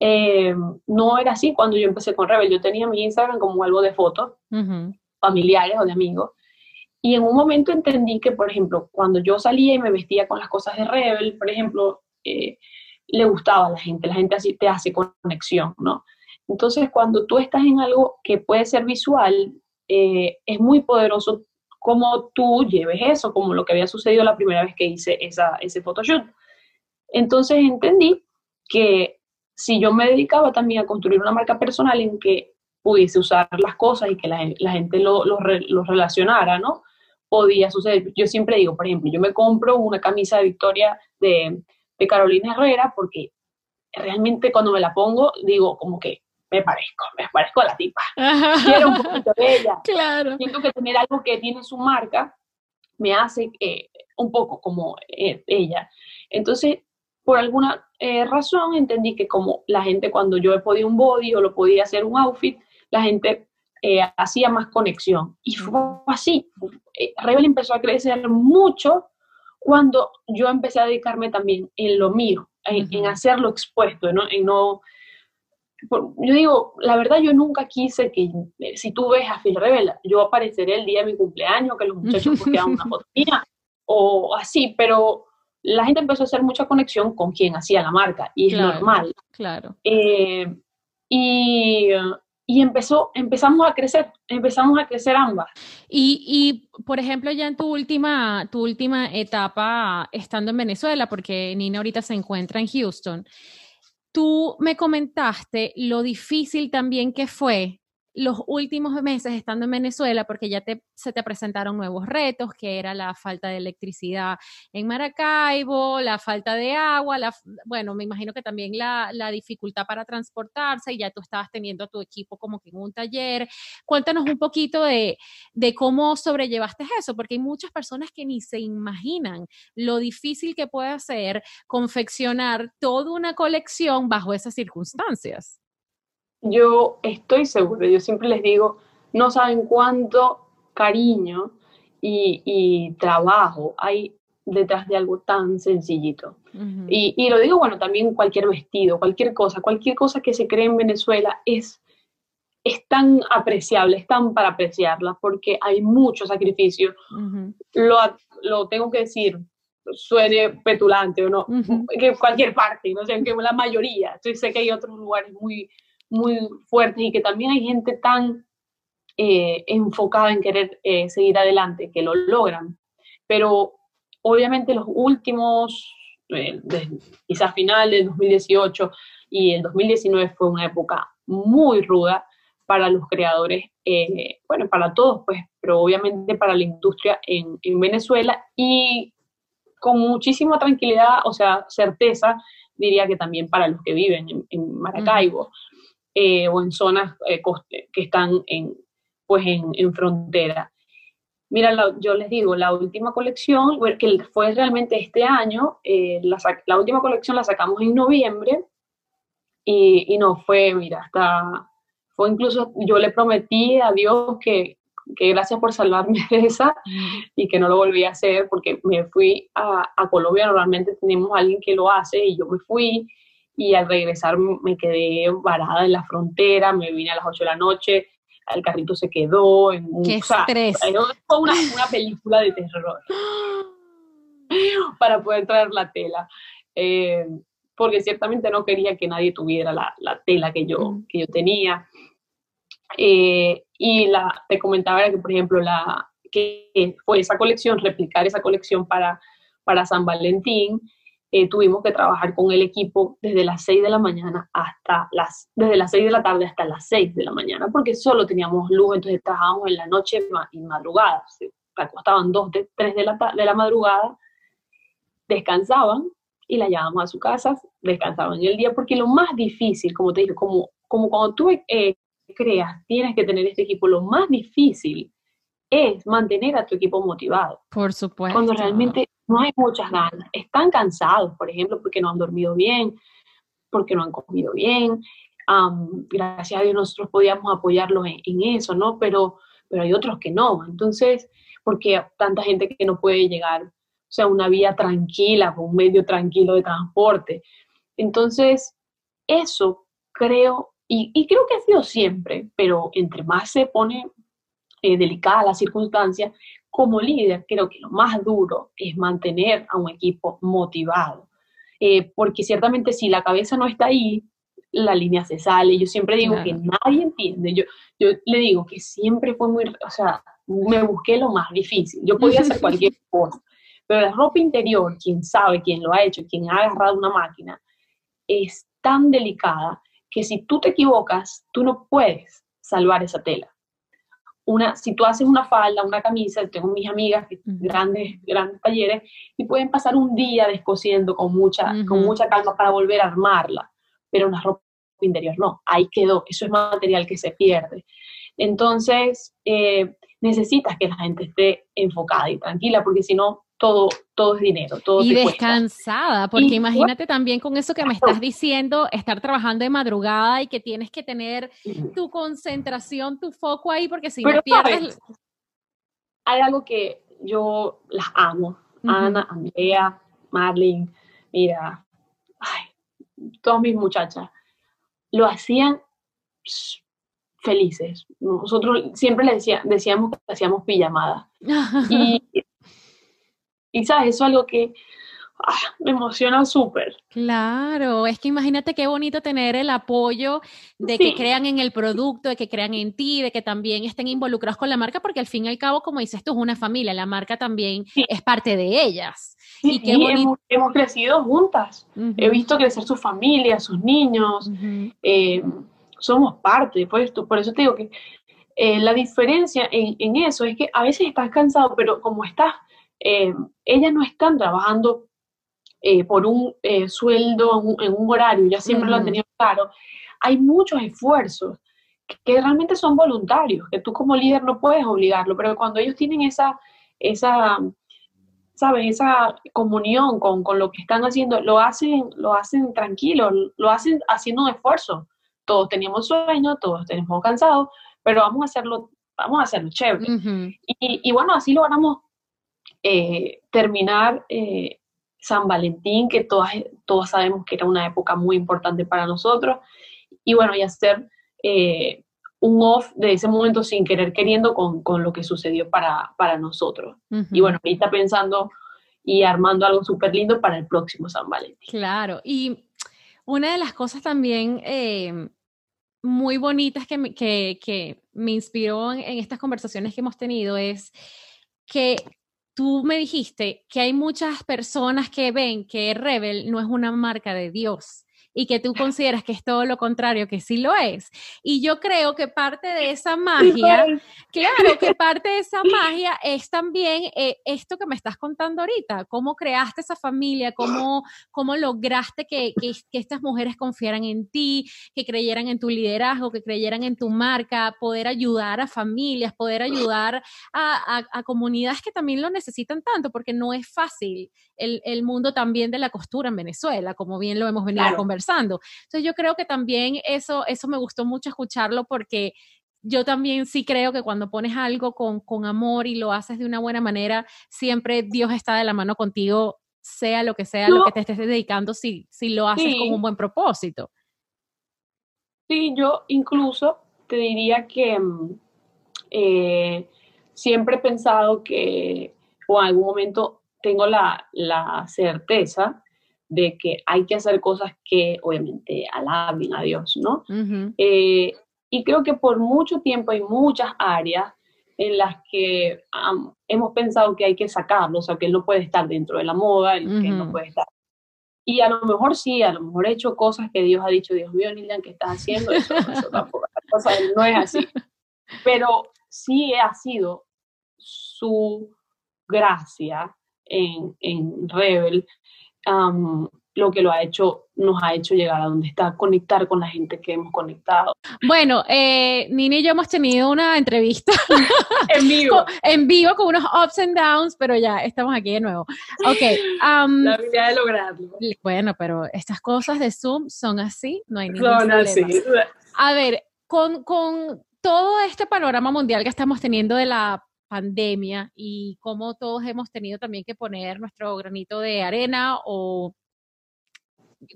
Speaker 2: Eh, no era así cuando yo empecé con Rebel. Yo tenía mi Instagram como algo de fotos familiares o de amigos. Y en un momento entendí que, por ejemplo, cuando yo salía y me vestía con las cosas de Rebel, por ejemplo, eh, le gustaba a la gente, la gente así te hace conexión, ¿no? Entonces, cuando tú estás en algo que puede ser visual, es muy poderoso cómo tú lleves eso, como lo que había sucedido la primera vez que hice esa, ese photoshoot. Entonces entendí que si yo me dedicaba también a construir una marca personal en que pudiese usar las cosas y que la, gente lo, lo, relacionara, ¿no? Podía suceder. Yo siempre digo, por ejemplo, yo me compro una camisa de Victoria de, de Carolina Herrera porque realmente cuando me la pongo digo como que me parezco, me parezco a la tipa. Quiero un poquito de ella.
Speaker 1: Claro.
Speaker 2: Siento que tener algo que tiene su marca me hace eh, un poco como eh, ella. Entonces, por alguna eh, razón entendí que como la gente cuando yo he podido un body o lo podía hacer un outfit, la gente hacía más conexión. Y fue así. Rebel empezó a crecer mucho cuando yo empecé a dedicarme también en lo mío, en, hacerlo expuesto, ¿no? en no yo digo, la verdad yo nunca quise que, eh, si tú ves a Phil Revela, yo apareceré el día de mi cumpleaños, que los muchachos [LAUGHS] posteaban una foto o así, pero la gente empezó a hacer mucha conexión con quien hacía la marca, y es normal.
Speaker 1: Claro.
Speaker 2: Eh, y, y, empezó, empezamos a crecer, empezamos a crecer ambas.
Speaker 1: Y, y, por ejemplo, ya en tu última, tu última etapa estando en Venezuela, porque Nina ahorita se encuentra en Houston, Tú me comentaste lo difícil también que fue los últimos meses estando en Venezuela, porque ya te, se te presentaron nuevos retos, que era la falta de electricidad en Maracaibo, la falta de agua, la, bueno, me imagino que también la, dificultad para transportarse y ya tú estabas teniendo a tu equipo como que en un taller. Cuéntanos un poquito de, de cómo sobrellevaste eso, porque hay muchas personas que ni se imaginan lo difícil que puede ser confeccionar toda una colección bajo esas circunstancias
Speaker 2: yo estoy segura, yo siempre les digo, no saben cuánto cariño y, trabajo hay detrás de algo tan sencillito. y, lo digo, bueno, también cualquier vestido, cualquier cosa, cualquier cosa que se cree en Venezuela es, es tan apreciable, es tan para apreciarla, porque hay mucho sacrificio. lo, lo, tengo que decir, suene petulante o no, que cualquier parte, no sé, que la mayoría, yo sé que hay otros lugares muy muy fuertes y que también hay gente tan eh, enfocada en querer eh, seguir adelante que lo logran. Pero obviamente los últimos, eh, quizás final del 2018 y el 2019 fue una época muy ruda para los creadores, bueno, para todos, pues, pero obviamente para la industria en Venezuela y con muchísima tranquilidad, o sea, certeza, diría que también para los que viven en, Maracaibo eh, o en zonas eh, que están en, pues en, frontera. Mira, yo les digo, la última colección, que fue realmente este año, eh, la, última colección la sacamos en noviembre y, y no fue, mira, hasta, fue incluso, yo le prometí a Dios que, que gracias por salvarme de esa y que no lo volví a hacer porque me fui a, a, Colombia, normalmente tenemos a alguien que lo hace y yo me fui y al regresar me quedé varada en la frontera, me vine a las 8 de la noche, el carrito se quedó en un...
Speaker 1: ¡Qué estrés!
Speaker 2: fue una, una, película de terror [GASPS] para poder traer la tela. Eh, porque ciertamente no quería que nadie tuviera la, la tela que yo, que yo tenía. Eh, y la, te comentaba que, por ejemplo, la, que fue esa colección, replicar esa colección para, para San Valentín, eh, tuvimos que trabajar con el equipo desde las 6 de la mañana hasta las, desde las 6 de la tarde hasta las 6 de la mañana, porque solo teníamos luz, entonces trabajábamos en la noche y madrugada, se acostaban 2, 3 de la, de la madrugada, descansaban y la llevábamos a su casa, descansaban en el día, porque lo más difícil, como te digo, como, como cuando tú eh, creas, tienes que tener este equipo. Lo más difícil es mantener a tu equipo motivado.
Speaker 1: Por supuesto.
Speaker 2: Cuando realmente no hay muchas ganas. Están cansados, por ejemplo, porque no han dormido bien, porque no han comido bien. gracias a Dios nosotros podíamos apoyarlos en, eso, ¿no? Pero, pero hay otros que no. Entonces, porque tanta gente que no puede llegar, o sea, una vía tranquila, con un medio tranquilo de transporte. Entonces, eso creo y, creo que ha sido siempre, pero entre más se pone eh, delicada la circunstancia, como líder creo que lo más duro es mantener a un equipo motivado. Eh, porque ciertamente si la cabeza no está ahí, la línea se sale. Yo siempre digo que nadie entiende. Yo, yo le digo que siempre fue muy, o sea, me busqué lo más difícil. Yo podía hacer cualquier [LAUGHS] cosa, pero la ropa interior, quien sabe, quien lo ha hecho, quien ha agarrado una máquina, es tan delicada que si tú te equivocas, tú no puedes salvar esa tela. Una, si tú haces una falda, una camisa, tengo mis amigas, grandes, grandes talleres, y pueden pasar un día descosiendo con mucha, con mucha calma para volver a armarla, pero una ropa interior no, ahí quedó, eso es material que se pierde. Entonces, eh, necesitas que la gente esté enfocada y tranquila, porque si no, todo, todo es dinero, todo
Speaker 1: Y descansada, porque imagínate también con eso que me estás diciendo, estar trabajando de madrugada y que tienes que tener tu concentración, tu foco ahí, porque si no pierdes...
Speaker 2: Hay algo que yo las amo, Ana, Andrea, Marlene, mira, ay, todas mis muchachas, lo hacían felices. Nosotros siempre le decía, decíamos que hacíamos pijamada. [LAUGHS] y y sabes, eso es algo que ah, me emociona súper.
Speaker 1: Claro, es que imagínate qué bonito tener el apoyo de que crean en el producto, de que crean en ti, de que también estén involucrados con la marca, porque al fin y al cabo, como dices tú, es una familia, la marca también es parte de ellas.
Speaker 2: y qué hemos, crecido juntas. He visto crecer su familia, sus niños. Eh, somos parte, pues, por eso te digo que eh, la diferencia en, en, eso es que a veces estás cansado, pero como estás eh, ellas no están trabajando eh, por un eh, sueldo en un, horario, ya siempre lo han tenido claro. Hay muchos esfuerzos que, realmente son voluntarios, que tú como líder no puedes obligarlo, pero cuando ellos tienen esa, esa ¿sabes? Esa comunión con, con, lo que están haciendo, lo hacen, lo hacen tranquilo, lo hacen haciendo un esfuerzo. Todos teníamos sueño, todos tenemos cansado, pero vamos a hacerlo, vamos a hacerlo chévere. y, y, bueno, así logramos eh, terminar eh, San Valentín, que todas, todos sabemos que era una época muy importante para nosotros, y bueno, y hacer eh, un off de ese momento sin querer queriendo con, con lo que sucedió para, para nosotros. Y bueno, ahorita pensando y armando algo súper lindo para el próximo San Valentín.
Speaker 1: Claro, y una de las cosas también muy bonitas que me, que, que me inspiró en, en estas conversaciones que hemos tenido es que tú me dijiste que hay muchas personas que ven que Rebel no es una marca de Dios y que tú [LAUGHS] consideras que es todo lo contrario, que sí lo es. Y yo creo que parte de esa magia, claro, que [LAUGHS] parte de esa magia es también eh, esto que me estás contando ahorita, cómo creaste esa familia, cómo, cómo lograste que, que, estas mujeres confiaran en ti, que creyeran en tu liderazgo, que creyeran en tu marca, poder ayudar a familias, poder ayudar a, a, a comunidades que también lo necesitan tanto, porque no es fácil el, el, mundo también de la costura en Venezuela, como bien lo hemos venido conversando. Entonces yo creo que también eso, eso me gustó mucho escucharlo porque yo también sí creo que cuando pones algo con, con amor y lo haces de una buena manera, siempre Dios está de la mano contigo, sea lo que sea lo que te estés dedicando, si, si lo haces con un buen propósito.
Speaker 2: Sí, yo incluso te diría que mm, eh, siempre he pensado que o en algún momento tengo la, la, certeza de que hay que hacer cosas que obviamente alaben a Dios, ¿no? Eh, y creo que por mucho tiempo hay muchas áreas en las que hemos pensado que hay que sacarlo, o sea, que él no puede estar dentro de la moda, que no puede estar. Y a lo mejor sí, a lo mejor he hecho cosas que Dios ha dicho, Dios mío, Nilian, ¿qué estás haciendo? Eso, eso tampoco, no es así. Pero sí ha sido su gracia en, en Rebel, lo que lo ha hecho, nos ha hecho llegar a donde está, conectar con la gente que hemos conectado.
Speaker 1: Bueno, eh, Nini y yo hemos tenido una entrevista [LAUGHS]
Speaker 2: en vivo. [LAUGHS]
Speaker 1: en vivo con unos ups and downs, pero ya estamos aquí de nuevo. Ok. [LAUGHS]
Speaker 2: la habilidad de lograrlo.
Speaker 1: Bueno, pero estas cosas de Zoom son así, no hay ningún son Así. A ver, con, con todo este panorama mundial que estamos teniendo de la pandemia y cómo todos hemos tenido también que poner nuestro granito de arena o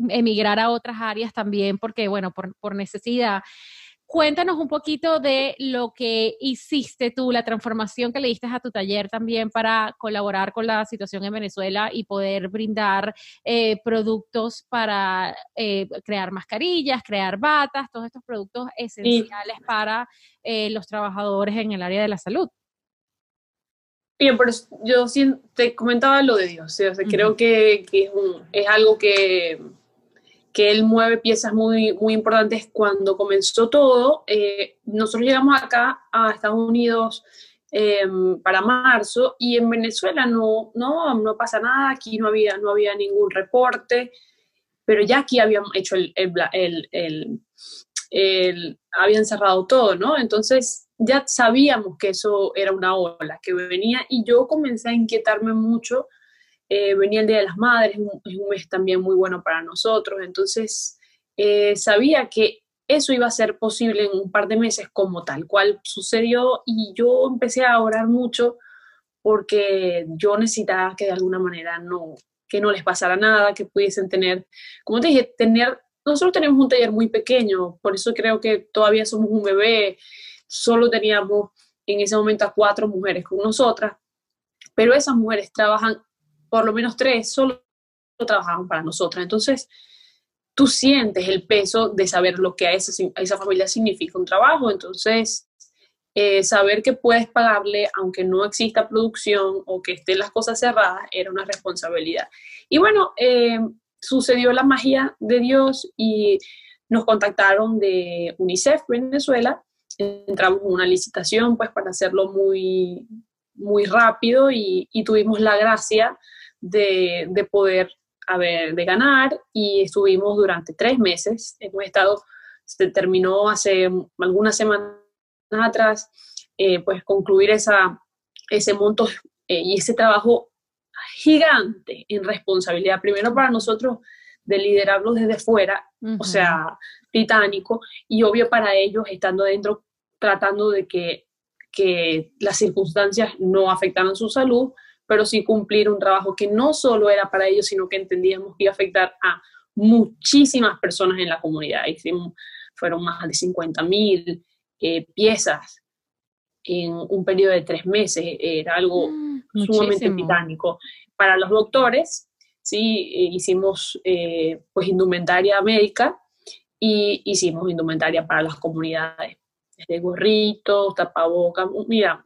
Speaker 1: emigrar a otras áreas también, porque, bueno, por, por necesidad. Cuéntanos un poquito de lo que hiciste tú, la transformación que le diste a tu taller también para colaborar con la situación en Venezuela y poder brindar eh, productos para eh, crear mascarillas, crear batas, todos estos productos esenciales para eh, los trabajadores en el área de la salud.
Speaker 2: Bien, pero yo te comentaba lo de Dios, o sea, creo que, que es, algo que, que él mueve piezas muy, muy importantes. Cuando comenzó todo, eh, nosotros llegamos acá a Estados Unidos em, para marzo y en Venezuela no, no, no pasa nada, aquí no había, no había ningún reporte, pero ya aquí habían hecho el, el, el, el habían cerrado todo, ¿no? Entonces ya sabíamos que eso era una ola que venía y yo comencé a inquietarme mucho. Eh, venía el Día de las Madres, es un mes también muy bueno para nosotros, entonces eh, sabía que eso iba a ser posible en un par de meses como tal cual sucedió y yo empecé a orar mucho porque yo necesitaba que de alguna manera no, que no les pasara nada, que pudiesen tener, como te dije, tener, nosotros tenemos un taller muy pequeño, por eso creo que todavía somos un bebé, solo teníamos en ese momento a cuatro mujeres con nosotras, pero esas mujeres trabajan, por lo menos tres, solo trabajaban para nosotras. Entonces, tú sientes el peso de saber lo que a esa, esa familia significa un trabajo. Entonces, eh, saber que puedes pagarle aunque no exista producción o que estén las cosas cerradas era una responsabilidad. Y bueno, eh, sucedió la magia de Dios y nos contactaron de UNICEF Venezuela entramos en una licitación pues para hacerlo muy, muy rápido y, tuvimos la gracia de, de, poder haber, de ganar y estuvimos durante tres meses. Hemos estado, se terminó hace algunas semanas atrás, eh, pues concluir esa, ese monto eh, y ese trabajo gigante en responsabilidad, primero para nosotros de liderarlos desde fuera, o sea, titánico, y obvio para ellos estando dentro tratando de que, que las circunstancias no afectaran su salud, pero sí cumplir un trabajo que no solo era para ellos, sino que entendíamos que iba a afectar a muchísimas personas en la comunidad. Hicimos, fueron más de 50 mil eh, piezas en un periodo de tres meses. Era algo mm, sumamente titánico. Para los doctores, sí, eh, hicimos eh, pues indumentaria médica y hicimos indumentaria para las comunidades, desde gorritos, tapabocas, mira,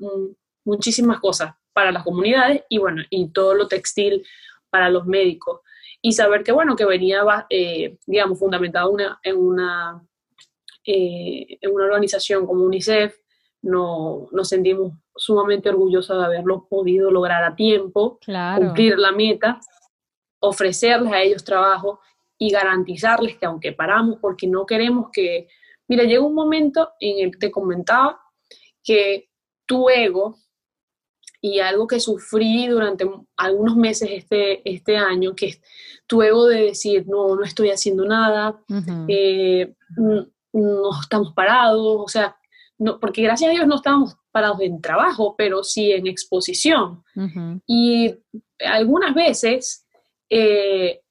Speaker 2: muchísimas cosas para las comunidades y bueno, y todo lo textil para los médicos. Y saber que bueno, que venía, eh, digamos, fundamentado una, en, una, eh, en una organización como UNICEF, no, nos sentimos sumamente orgullosos de haberlo podido lograr a tiempo, cumplir la meta, ofrecerles a ellos trabajo y garantizarles que aunque paramos porque no queremos que, mira, llega un momento en el que te comentaba que tu ego y algo que sufrí durante algunos meses este, este año, que es tu ego de decir, no, no estoy haciendo nada, eh, no estamos parados, o sea, no, porque gracias a Dios no estamos parados en trabajo, pero sí en exposición. Y algunas veces, eh,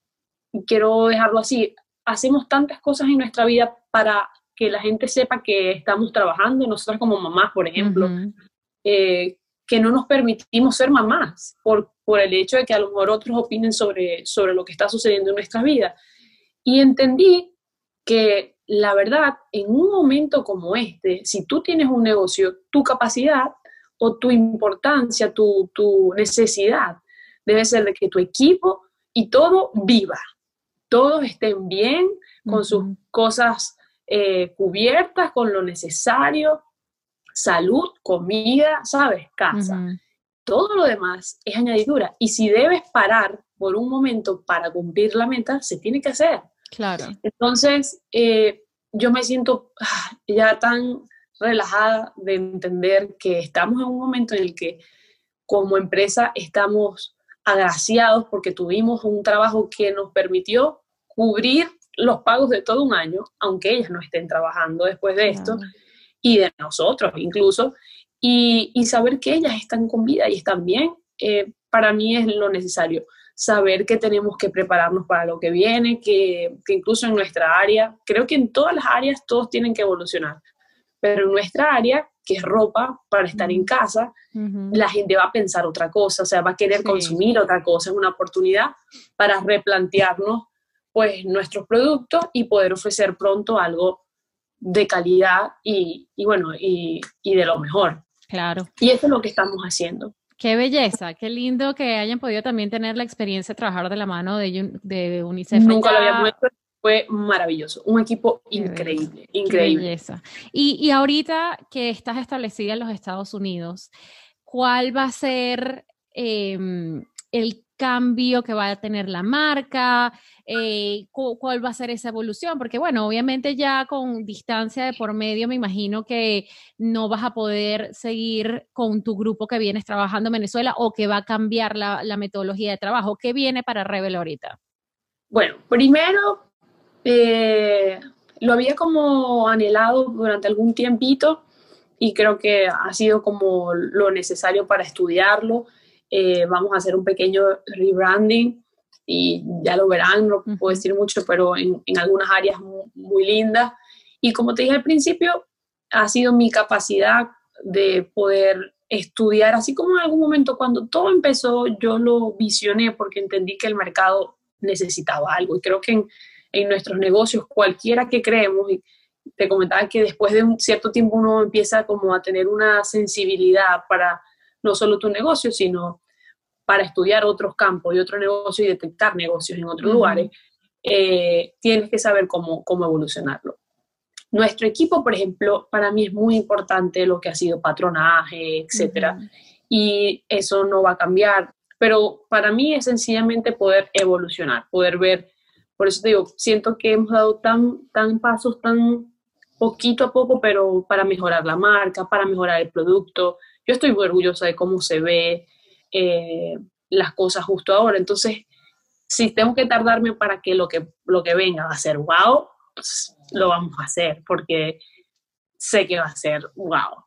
Speaker 2: quiero dejarlo así, hacemos tantas cosas en nuestra vida para que la gente sepa que estamos trabajando, nosotras como mamás, por ejemplo, eh, que no nos permitimos ser mamás por, por el hecho de que a lo mejor otros opinen sobre, sobre lo que está sucediendo en nuestra vida. Y entendí que la verdad, en un momento como este, si tú tienes un negocio, tu capacidad o tu importancia, tu, necesidad debe ser de que tu equipo y todo viva, todos estén bien, con sus cosas eh, cubiertas, con lo necesario, salud, comida, ¿sabes? Casa. Todo lo demás es añadidura. Y si debes parar por un momento para cumplir la meta, se tiene que hacer.
Speaker 1: Claro.
Speaker 2: Entonces, eh, yo me siento ah, ya tan relajada de entender que estamos en un momento en el que como empresa estamos agraciados porque tuvimos un trabajo que nos permitió cubrir los pagos de todo un año, aunque ellas no estén trabajando después de esto, y de nosotros incluso, y, saber que ellas están con vida y están bien, eh, para mí es lo necesario. Saber que tenemos que prepararnos para lo que viene, que, incluso en nuestra área, creo que en todas las áreas todos tienen que evolucionar, pero en nuestra área, que es ropa para estar en casa, la gente va a pensar otra cosa, o sea, va a querer consumir otra cosa, es una oportunidad para replantearnos pues nuestros productos y poder ofrecer pronto algo de calidad y, bueno, y, y de lo mejor.
Speaker 1: Claro.
Speaker 2: Y eso es lo que estamos haciendo.
Speaker 1: Qué belleza, qué lindo que hayan podido también tener la experiencia de trabajar de la mano de, de UNICEF.
Speaker 2: Nunca lo habíamos hecho, fue maravilloso, un equipo increíble, increíble. Qué
Speaker 1: belleza. Y, y ahorita que estás establecida en los Estados Unidos, ¿cuál va a ser em, el cambio que va a tener la marca, eh, cuál va a ser esa evolución, porque bueno, obviamente ya con distancia de por medio me imagino que no vas a poder seguir con tu grupo que vienes trabajando en Venezuela o que va a cambiar la, metodología de trabajo. ¿Qué viene para Rebel ahorita?
Speaker 2: Bueno, primero, eh, lo había como anhelado durante algún tiempito y creo que ha sido como lo necesario para estudiarlo eh, vamos a hacer un pequeño rebranding y ya lo verán, no puedo decir mucho, pero en, en algunas áreas muy, lindas. Y como te dije al principio, ha sido mi capacidad de poder estudiar, así como en algún momento cuando todo empezó, yo lo visioné porque entendí que el mercado necesitaba algo. Y creo que en, en nuestros negocios, cualquiera que creemos, y te comentaba que después de un cierto tiempo uno empieza como a tener una sensibilidad para no solo tu negocio, sino para estudiar otros campos y otro negocio y detectar negocios en otros lugares, eh, tienes que saber cómo, cómo evolucionarlo. Nuestro equipo, por ejemplo, para mí es muy importante lo que ha sido patronaje, etcétera, y eso no va a cambiar, pero para mí es sencillamente poder evolucionar, poder ver, por eso te digo, siento que hemos dado tan, tan pasos tan poquito a poco, pero para mejorar la marca, para mejorar el producto, yo estoy muy orgullosa de cómo se ve eh, las cosas justo ahora. Entonces, si tengo que tardarme para que lo que, lo que venga va a ser wow, pues lo vamos a hacer, porque sé que va a ser wow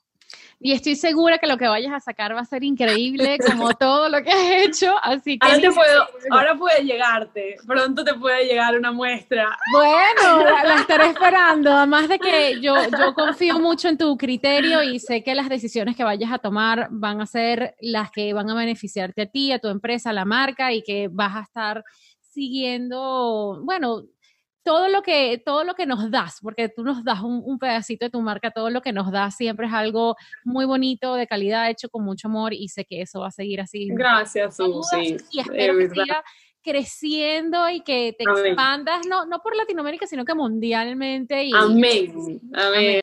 Speaker 1: y estoy segura que lo que vayas a sacar va a ser increíble, como [LAUGHS] todo lo que has hecho, así que...
Speaker 2: Ahora, puedo, ahora puede llegarte, pronto te puede llegar una muestra.
Speaker 1: Bueno, la, estaré esperando, además de que [LAUGHS] yo, yo confío mucho en tu criterio y sé que las decisiones que vayas a tomar van a ser las que van a beneficiarte a ti, a tu empresa, a la marca y que vas a estar siguiendo, bueno, todo lo que, todo lo que nos das, porque tú nos das un, pedacito de tu marca, todo lo que nos das siempre es algo muy bonito, de calidad, hecho con mucho amor y sé que eso va a seguir así.
Speaker 2: Gracias, Susi.
Speaker 1: Y espero que siga creciendo y que te expandas, no, no por Latinoamérica, sino que mundialmente. Y,
Speaker 2: amén, amén.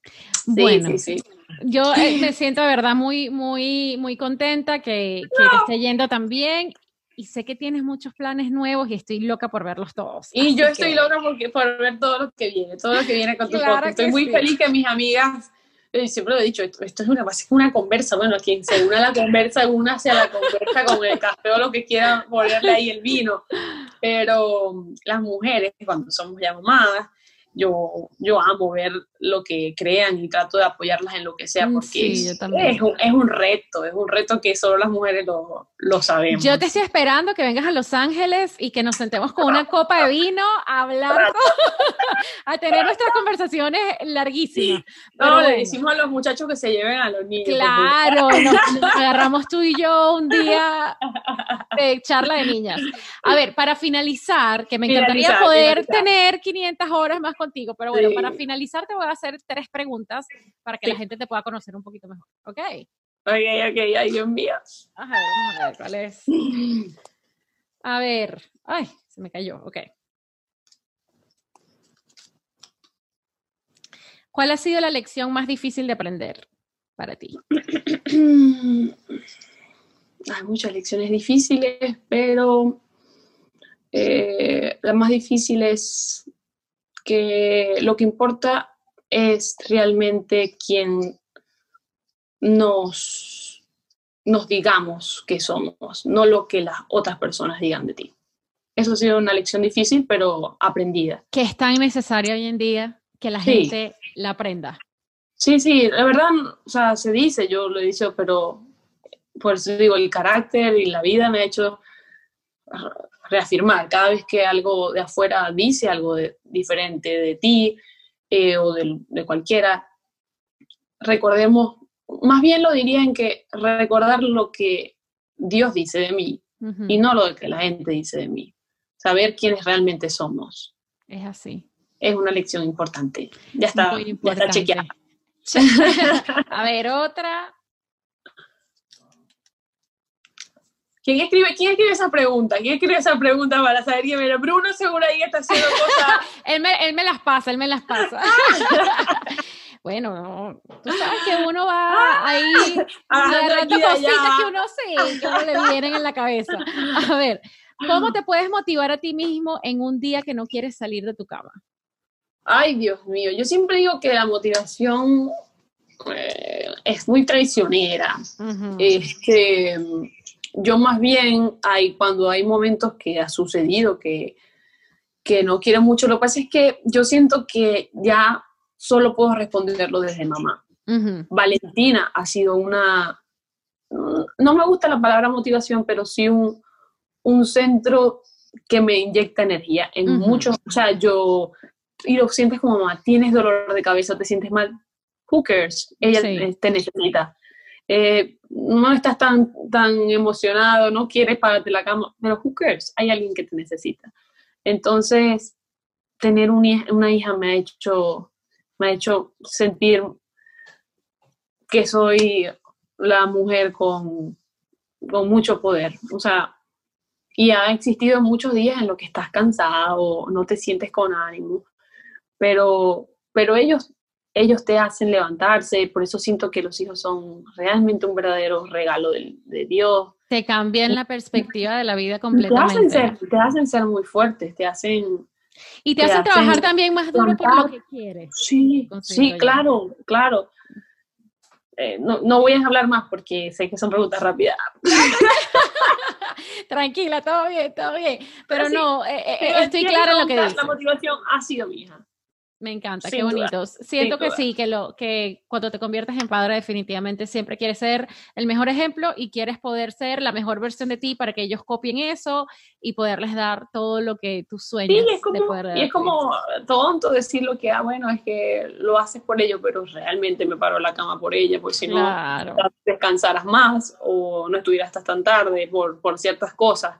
Speaker 1: bueno, sí, yo eh, me [LAUGHS] siento de verdad muy, muy, muy contenta que, que te esté yendo también y sé que tienes muchos planes nuevos y estoy loca por verlos todos.
Speaker 2: Y yo estoy loca porque, por ver todo lo que viene, todo lo que viene con tu claro Estoy muy feliz que mis amigas, eh, siempre lo he dicho, esto, es una, una conversa, bueno, quien se une a la conversa, una hacia la conversa con el café o lo que quiera ponerle ahí el vino. Pero las mujeres, cuando somos ya mamadas, yo, yo amo ver lo que crean y trato de apoyarlas en lo que sea, mm, porque es, un, es, un, reto, es un reto que solo las mujeres lo, lo, sabemos.
Speaker 1: Yo te estoy esperando que vengas a Los Ángeles y que nos sentemos con una copa de vino a hablar, [LAUGHS] a tener nuestras conversaciones larguísimas.
Speaker 2: no, le decimos a los muchachos que se lleven a los niños.
Speaker 1: Claro, [LAUGHS] nos, agarramos tú y yo un día de charla de niñas. A ver, para finalizar, que me encantaría poder tener 500 horas más contigo, pero bueno, para finalizar te voy a hacer tres preguntas para que la gente te pueda conocer un poquito mejor, ¿ok?
Speaker 2: Ok, ok, ay Dios mío.
Speaker 1: Ajá, vamos a ver cuál es. A ver, ay, se me cayó, ok. ¿Cuál ha sido la lección más difícil de aprender para ti? [CLEARS THROAT]
Speaker 2: Hay muchas lecciones difíciles, pero eh, la más difícil es que lo que importa es realmente quien nos, nos digamos que somos, no lo que las otras personas digan de ti. Eso ha sido una lección difícil, pero aprendida.
Speaker 1: Que es tan necesario hoy en día que la gente la aprenda.
Speaker 2: Sí, sí, la verdad, o sea, se dice, yo lo he dicho, pero por eso digo, el carácter y la vida me ha hecho reafirmar. Cada vez que algo de afuera dice algo diferente de ti eh, o de, cualquiera, recordemos, más bien lo diría en que recordar lo que Dios dice de mí y no lo que la gente dice de mí. Saber quiénes realmente somos.
Speaker 1: Es así.
Speaker 2: Es una lección importante. Ya está, ya está chequeada. [LAUGHS]
Speaker 1: A ver, otra.
Speaker 2: ¿Quién escribe, ¿Quién escribe esa pregunta? ¿Quién escribe esa pregunta para saber quién era? Bruno seguro ahí está haciendo cosas. [LAUGHS]
Speaker 1: él, me, él me las pasa, él me las pasa. [LAUGHS] bueno, tú sabes que uno va ahí agarrando cositas que uno sí, que uno le vienen en la cabeza. A ver, ¿cómo te puedes motivar a ti mismo en un día que no quieres salir de tu cama?
Speaker 2: Ay, Dios mío, yo siempre digo que la motivación eh, es muy traicionera. Este yo más bien hay cuando hay momentos que ha sucedido que, que no quiero mucho, lo que pasa es que yo siento que ya solo puedo responderlo desde mamá. Valentina ha sido una, no me gusta la palabra motivación, pero sí un, un centro que me inyecta energía en muchos, o sea, yo, y lo sientes como mamá, tienes dolor de cabeza, te sientes mal, who cares, ella te necesita. Eh, no estás tan, tan emocionado, no quieres pararte la cama, pero who cares, hay alguien que te necesita. Entonces, tener una hija me ha hecho, me ha hecho sentir que soy la mujer con, con mucho poder. O sea, y ha existido muchos días en los que estás cansado, no te sientes con ánimo, pero, pero ellos ellos te hacen levantarse, por eso siento que los hijos son realmente un verdadero regalo de, Dios.
Speaker 1: Te cambian la perspectiva de la vida completamente.
Speaker 2: Te hacen ser, te hacen ser muy fuertes, te hacen...
Speaker 1: Y te, hacen trabajar también más duro por lo que quieres.
Speaker 2: Sí, sí, claro, claro. Eh, no, no, voy a hablar más porque sé que son preguntas rápidas. [LAUGHS]
Speaker 1: Tranquila, todo bien, todo bien. Pero, no, eh, eh, estoy clara en lo que dices.
Speaker 2: La motivación ha sido mi hija.
Speaker 1: Me encanta, qué bonito. Siento que sí, que lo que cuando te conviertes en padre definitivamente siempre quieres ser el mejor ejemplo y quieres poder ser la mejor versión de ti para que ellos copien eso y poderles dar todo lo que tú sueñas
Speaker 2: sí, es como, de poder Y es como tonto decir lo que, ah, bueno, es que lo haces por ellos, pero realmente me paro la cama por ella, porque si no descansaras más o no estuvieras hasta tan tarde por, por ciertas cosas.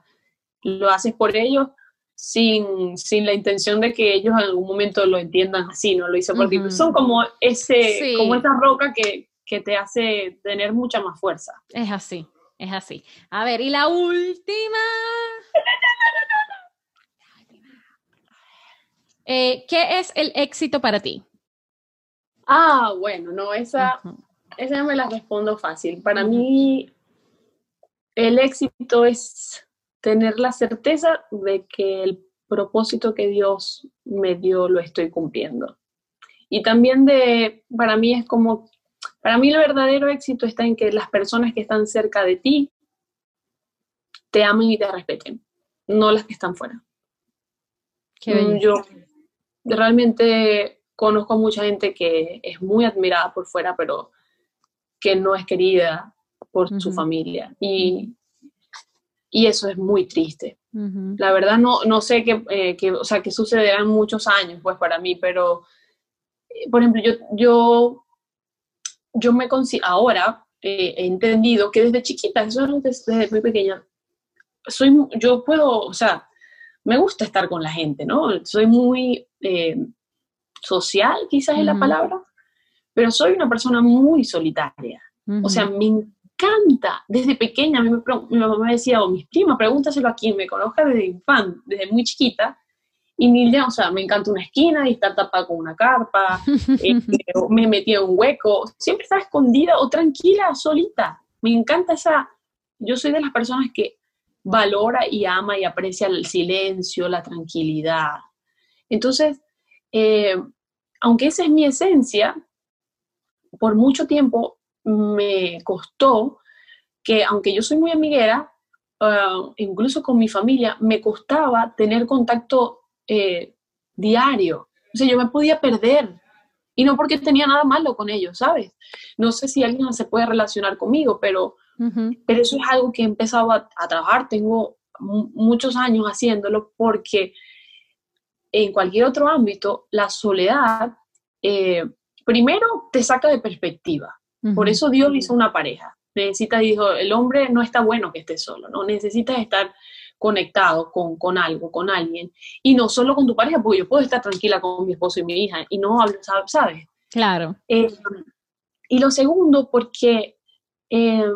Speaker 2: Lo haces por ellos sin, sin la intención de que ellos en algún momento lo entiendan así, ¿no? Lo hice porque son como, ese, como esa roca que, que te hace tener mucha más fuerza.
Speaker 1: Es así, es así. A ver, y la última. [LAUGHS] Eh, ¿Qué es el éxito para ti?
Speaker 2: Ah, bueno, no, esa, esa me la respondo fácil. Para mí, el éxito es tener la certeza de que el propósito que Dios me dio lo estoy cumpliendo. Y también de, para mí es como, para mí el verdadero éxito está en que las personas que están cerca de ti te amen y te respeten, no las que están fuera. Yo realmente conozco a mucha gente que es muy admirada por fuera, pero que no es querida por su familia. Y, y, eso es muy triste. La verdad no, no sé qué, eh, o sea, qué sucederá en muchos años, pues para mí, pero, eh, por ejemplo, yo, yo, yo me considero, ahora eh, he entendido que desde chiquita, eso es desde, muy pequeña, soy, yo puedo, o sea, me gusta estar con la gente, ¿no? Soy muy social, quizás es la palabra, pero soy una persona muy solitaria. O sea, me encanta, desde pequeña, mi, mamá me decía, o mis primas, pregúntaselo a quien me conozca desde infante, desde muy chiquita, y ni o sea, me encanta una esquina y estar tapada con una carpa, [LAUGHS] este, me metí en un hueco, siempre estaba escondida o tranquila, solita. Me encanta esa, yo soy de las personas que valora y ama y aprecia el silencio, la tranquilidad. Entonces, eh, aunque esa es mi esencia, por mucho tiempo me costó que, aunque yo soy muy amiguera, ah, incluso con mi familia, me costaba tener contacto eh, diario. O sea, yo me podía perder. Y no porque tenía nada malo con ellos, ¿sabes? No sé si alguien se puede relacionar conmigo, pero, pero eso es algo que he empezado a, a trabajar. Tengo muchos años haciéndolo porque en cualquier otro ámbito, la soledad, eh, primero te saca de perspectiva. Por eso Dios hizo una pareja. Necesita, dijo, el hombre no está bueno que esté solo, ¿no? Necesitas estar conectado con, con, algo, con alguien. Y no solo con tu pareja, porque yo puedo estar tranquila con mi esposo y mi hija y no hablo, ¿sabes?
Speaker 1: Claro.
Speaker 2: Eh, y lo segundo, porque, eh,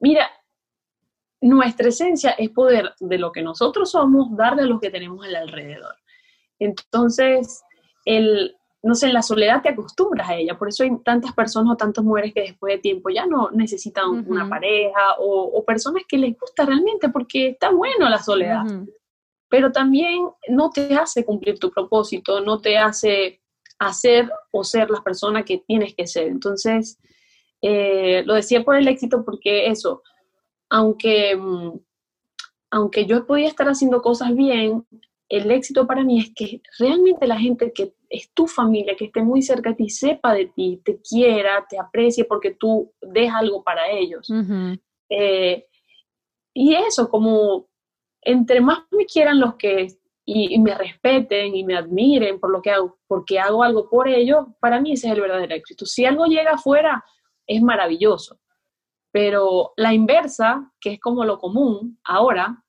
Speaker 2: mira, nuestra esencia es poder de lo que nosotros somos darle a los que tenemos alrededor. Entonces, el, no sé, la soledad te acostumbras a ella, por eso hay tantas personas o tantas mujeres que después de tiempo ya no necesitan una pareja o, personas que les gusta realmente porque está bueno la soledad, pero también no te hace cumplir tu propósito, no te hace hacer o ser la persona que tienes que ser. Entonces, eh, lo decía por el éxito porque eso, aunque, mm, aunque yo podía estar haciendo cosas bien, el éxito para mí es que realmente la gente que es tu familia, que esté muy cerca de ti, sepa de ti, te quiera, te aprecie porque tú des algo para ellos. Eh, y eso, como entre más me quieran los que y, me respeten y me admiren por lo que hago, porque hago algo por ellos, para mí ese es el verdadero éxito. Si algo llega afuera, es maravilloso. Pero la inversa, que es como lo común ahora,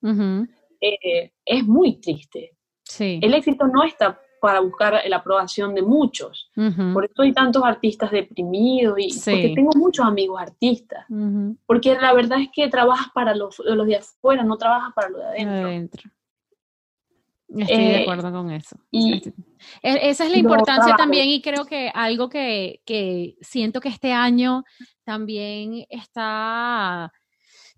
Speaker 2: eh, es muy triste.
Speaker 1: Sí.
Speaker 2: El éxito no está para buscar la aprobación de muchos. Por eso hay tantos artistas deprimidos y porque tengo muchos amigos artistas. Porque la verdad es que trabajas para los, los, de afuera, no trabajas para los de adentro.
Speaker 1: Estoy de eh, acuerdo con eso. Y e, Esa es la importancia también y creo que algo que, que siento que este año también está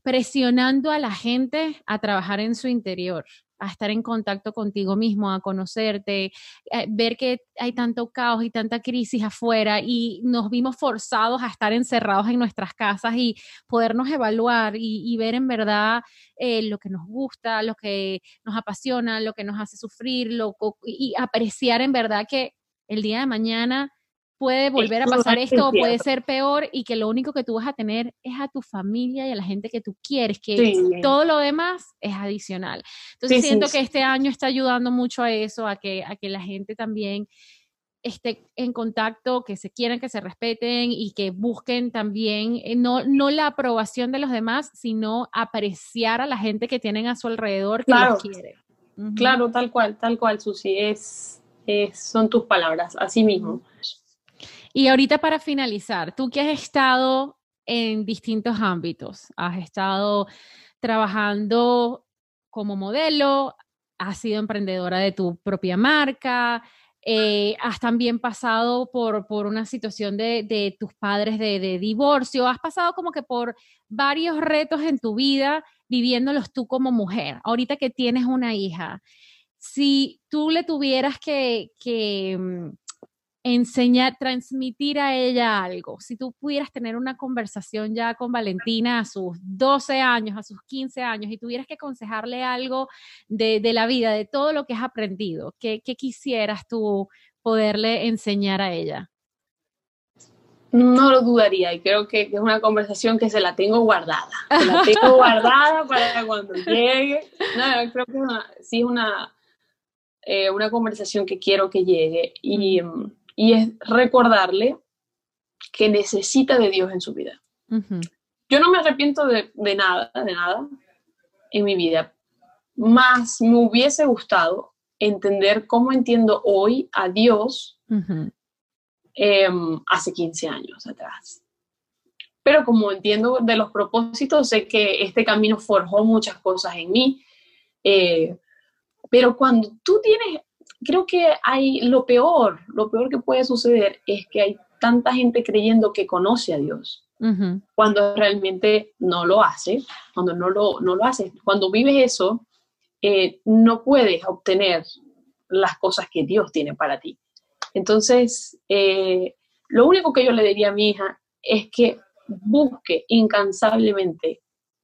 Speaker 1: presionando a la gente a trabajar en su interior, a estar en contacto contigo mismo, a conocerte, eh, ver que hay tanto caos y tanta crisis afuera y nos vimos forzados a estar encerrados en nuestras casas y podernos evaluar y, ver en verdad eh, lo que nos gusta, lo que nos apasiona, lo que nos hace sufrir y apreciar en verdad que el día de mañana puede volver a pasar esto o puede ser peor y que lo único que tú vas a tener es a tu familia y a la gente que tú quieres, que todo lo demás es adicional. Entonces siento que este año está ayudando mucho a eso, a que, a que la gente también esté en contacto, que se quieran, que se respeten y que busquen también eh, no, no la aprobación de los demás, sino apreciar a la gente que tienen a su alrededor que los quiere.
Speaker 2: claro, tal cual, tal cual, Susi, es, son tus palabras, así mismo.
Speaker 1: Y ahorita para finalizar, tú que has estado en distintos ámbitos, has estado trabajando como modelo, has sido emprendedora de tu propia marca, eh, has también pasado por, por una situación de, de tus padres de, divorcio, has pasado como que por varios retos en tu vida viviéndolos tú como mujer. Ahorita que tienes una hija, si tú le tuvieras que, que mm, enseñar, transmitir a ella algo. Si tú pudieras tener una conversación ya con Valentina a sus 12 años, a sus 15 años, y tuvieras que aconsejarle algo de, de la vida, de todo lo que has aprendido, ¿qué, ¿qué, quisieras tú poderle enseñar a ella?
Speaker 2: No lo dudaría y creo que es una conversación que se la tengo guardada. Se la tengo [LAUGHS] guardada para cuando llegue. No, creo que una, sí es una, eh, una conversación que quiero que llegue y, y es recordarle que necesita de Dios en su vida. Yo no me arrepiento de, nada, de nada en mi vida, más me hubiese gustado entender cómo entiendo hoy a Dios em, hace 15 años atrás. Pero como entiendo de los propósitos, sé que este camino forjó muchas cosas en mí. Eh, pero cuando tú tienes creo que hay lo peor, lo peor que puede suceder es que hay tanta gente creyendo que conoce a Dios. Cuando realmente no lo hace, cuando no lo, no lo hace, cuando vives eso, eh, no puedes obtener las cosas que Dios tiene para ti. Entonces, eh, lo único que yo le diría a mi hija es que busque incansablemente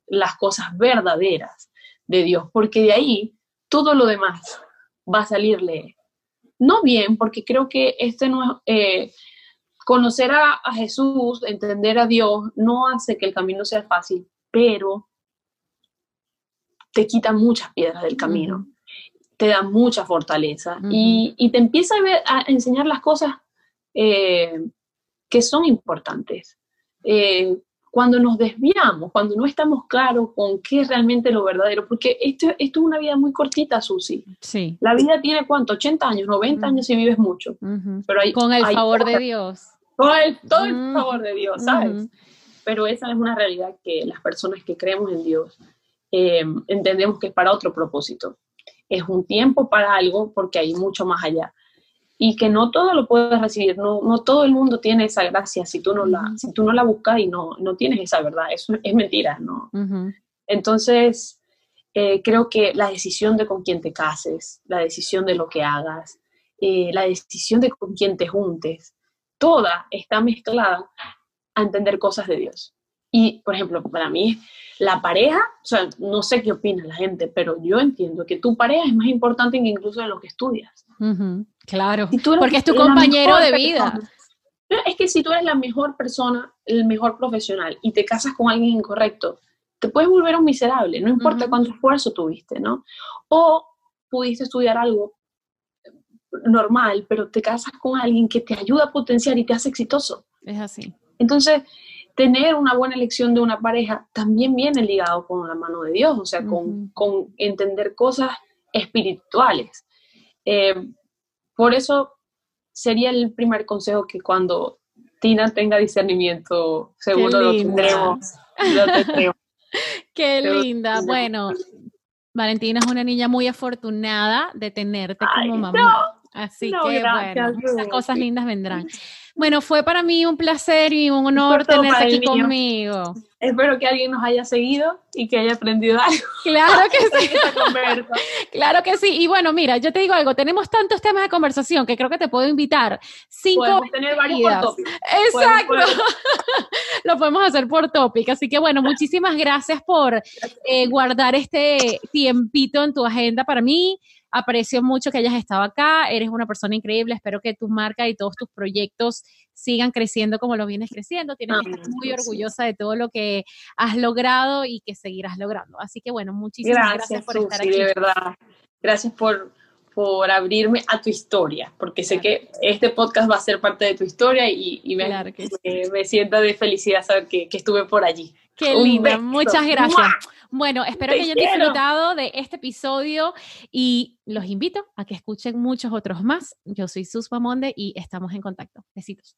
Speaker 2: las cosas verdaderas de Dios, porque de ahí todo lo demás va a salirle no bien, porque creo que este no es, eh, conocer a, Jesús, entender a Dios, no hace que el camino sea fácil, pero te quita muchas piedras del camino, te da mucha fortaleza y, te empieza a, a, enseñar las cosas eh, que son importantes. Eh, cuando nos desviamos, cuando no estamos claros con qué es realmente lo verdadero, porque esto, esto es una vida muy cortita, Susi.
Speaker 1: Sí.
Speaker 2: La vida tiene cuánto, 80 años, 90 años si vives mucho.
Speaker 1: Pero hay, con el favor de Dios.
Speaker 2: Con el, todo el favor de Dios, ¿sabes? Pero esa es una realidad que las personas que creemos en Dios eh, entendemos que es para otro propósito. Es un tiempo para algo porque hay mucho más allá y que no todo lo puedes recibir, no, no todo el mundo tiene esa gracia si tú no la, si tú no la buscas y no, no tienes esa verdad, eso es mentira, ¿no? Entonces, eh, creo que la decisión de con quién te cases, la decisión de lo que hagas, eh, la decisión de con quién te juntes, toda está mezclada a entender cosas de Dios. Y, por ejemplo, para mí, la pareja, o sea, no sé qué opina la gente, pero yo entiendo que tu pareja es más importante que incluso de lo que estudias.
Speaker 1: Claro, porque es tu compañero de vida.
Speaker 2: es que si tú eres la mejor persona, el mejor profesional y te casas con alguien incorrecto, te puedes volver un miserable, no importa cuánto esfuerzo tuviste, ¿no? O pudiste estudiar algo normal, pero te casas con alguien que te ayuda a potenciar y te hace exitoso.
Speaker 1: Es así.
Speaker 2: Entonces, tener una buena elección de una pareja también viene ligado con la mano de Dios, o sea, con, con entender cosas espirituales. Eh, por eso sería el primer consejo que cuando Tina tenga discernimiento, seguro [LAUGHS] lo tendremos.
Speaker 1: Qué linda. Bueno, Valentina es una niña muy afortunada de tenerte como mamá. Así que bueno, muchas cosas lindas vendrán. Bueno, fue para mí un placer y un honor tenerte aquí conmigo.
Speaker 2: Espero que alguien nos haya seguido y que haya aprendido algo.
Speaker 1: Claro que [LAUGHS] sí. [LAUGHS] claro que sí. Y bueno, mira, yo te digo algo, tenemos tantos temas de conversación que creo que te puedo invitar. Cinco
Speaker 2: Podemos tener varios por.
Speaker 1: Exacto. [LAUGHS] Lo podemos hacer por topic. Así que bueno, muchísimas gracias por eh, guardar este tiempito en tu agenda para mí. Aprecio mucho que hayas estado acá, eres una persona increíble, espero que tu marca y todos tus proyectos sigan creciendo como lo vienes creciendo, tienes que estar muy orgullosa de todo lo que has logrado y que seguirás logrando. Así que bueno, muchísimas gracias, por estar aquí.
Speaker 2: De verdad, gracias por, por abrirme a tu historia, porque sé que este podcast va a ser parte de tu historia y, me, me, siento de felicidad saber que, que estuve por allí.
Speaker 1: Qué linda, muchas gracias. Bueno, espero que hayan disfrutado de este episodio y los invito a que escuchen muchos otros más. Yo soy Sus Monde y estamos en contacto. Besitos.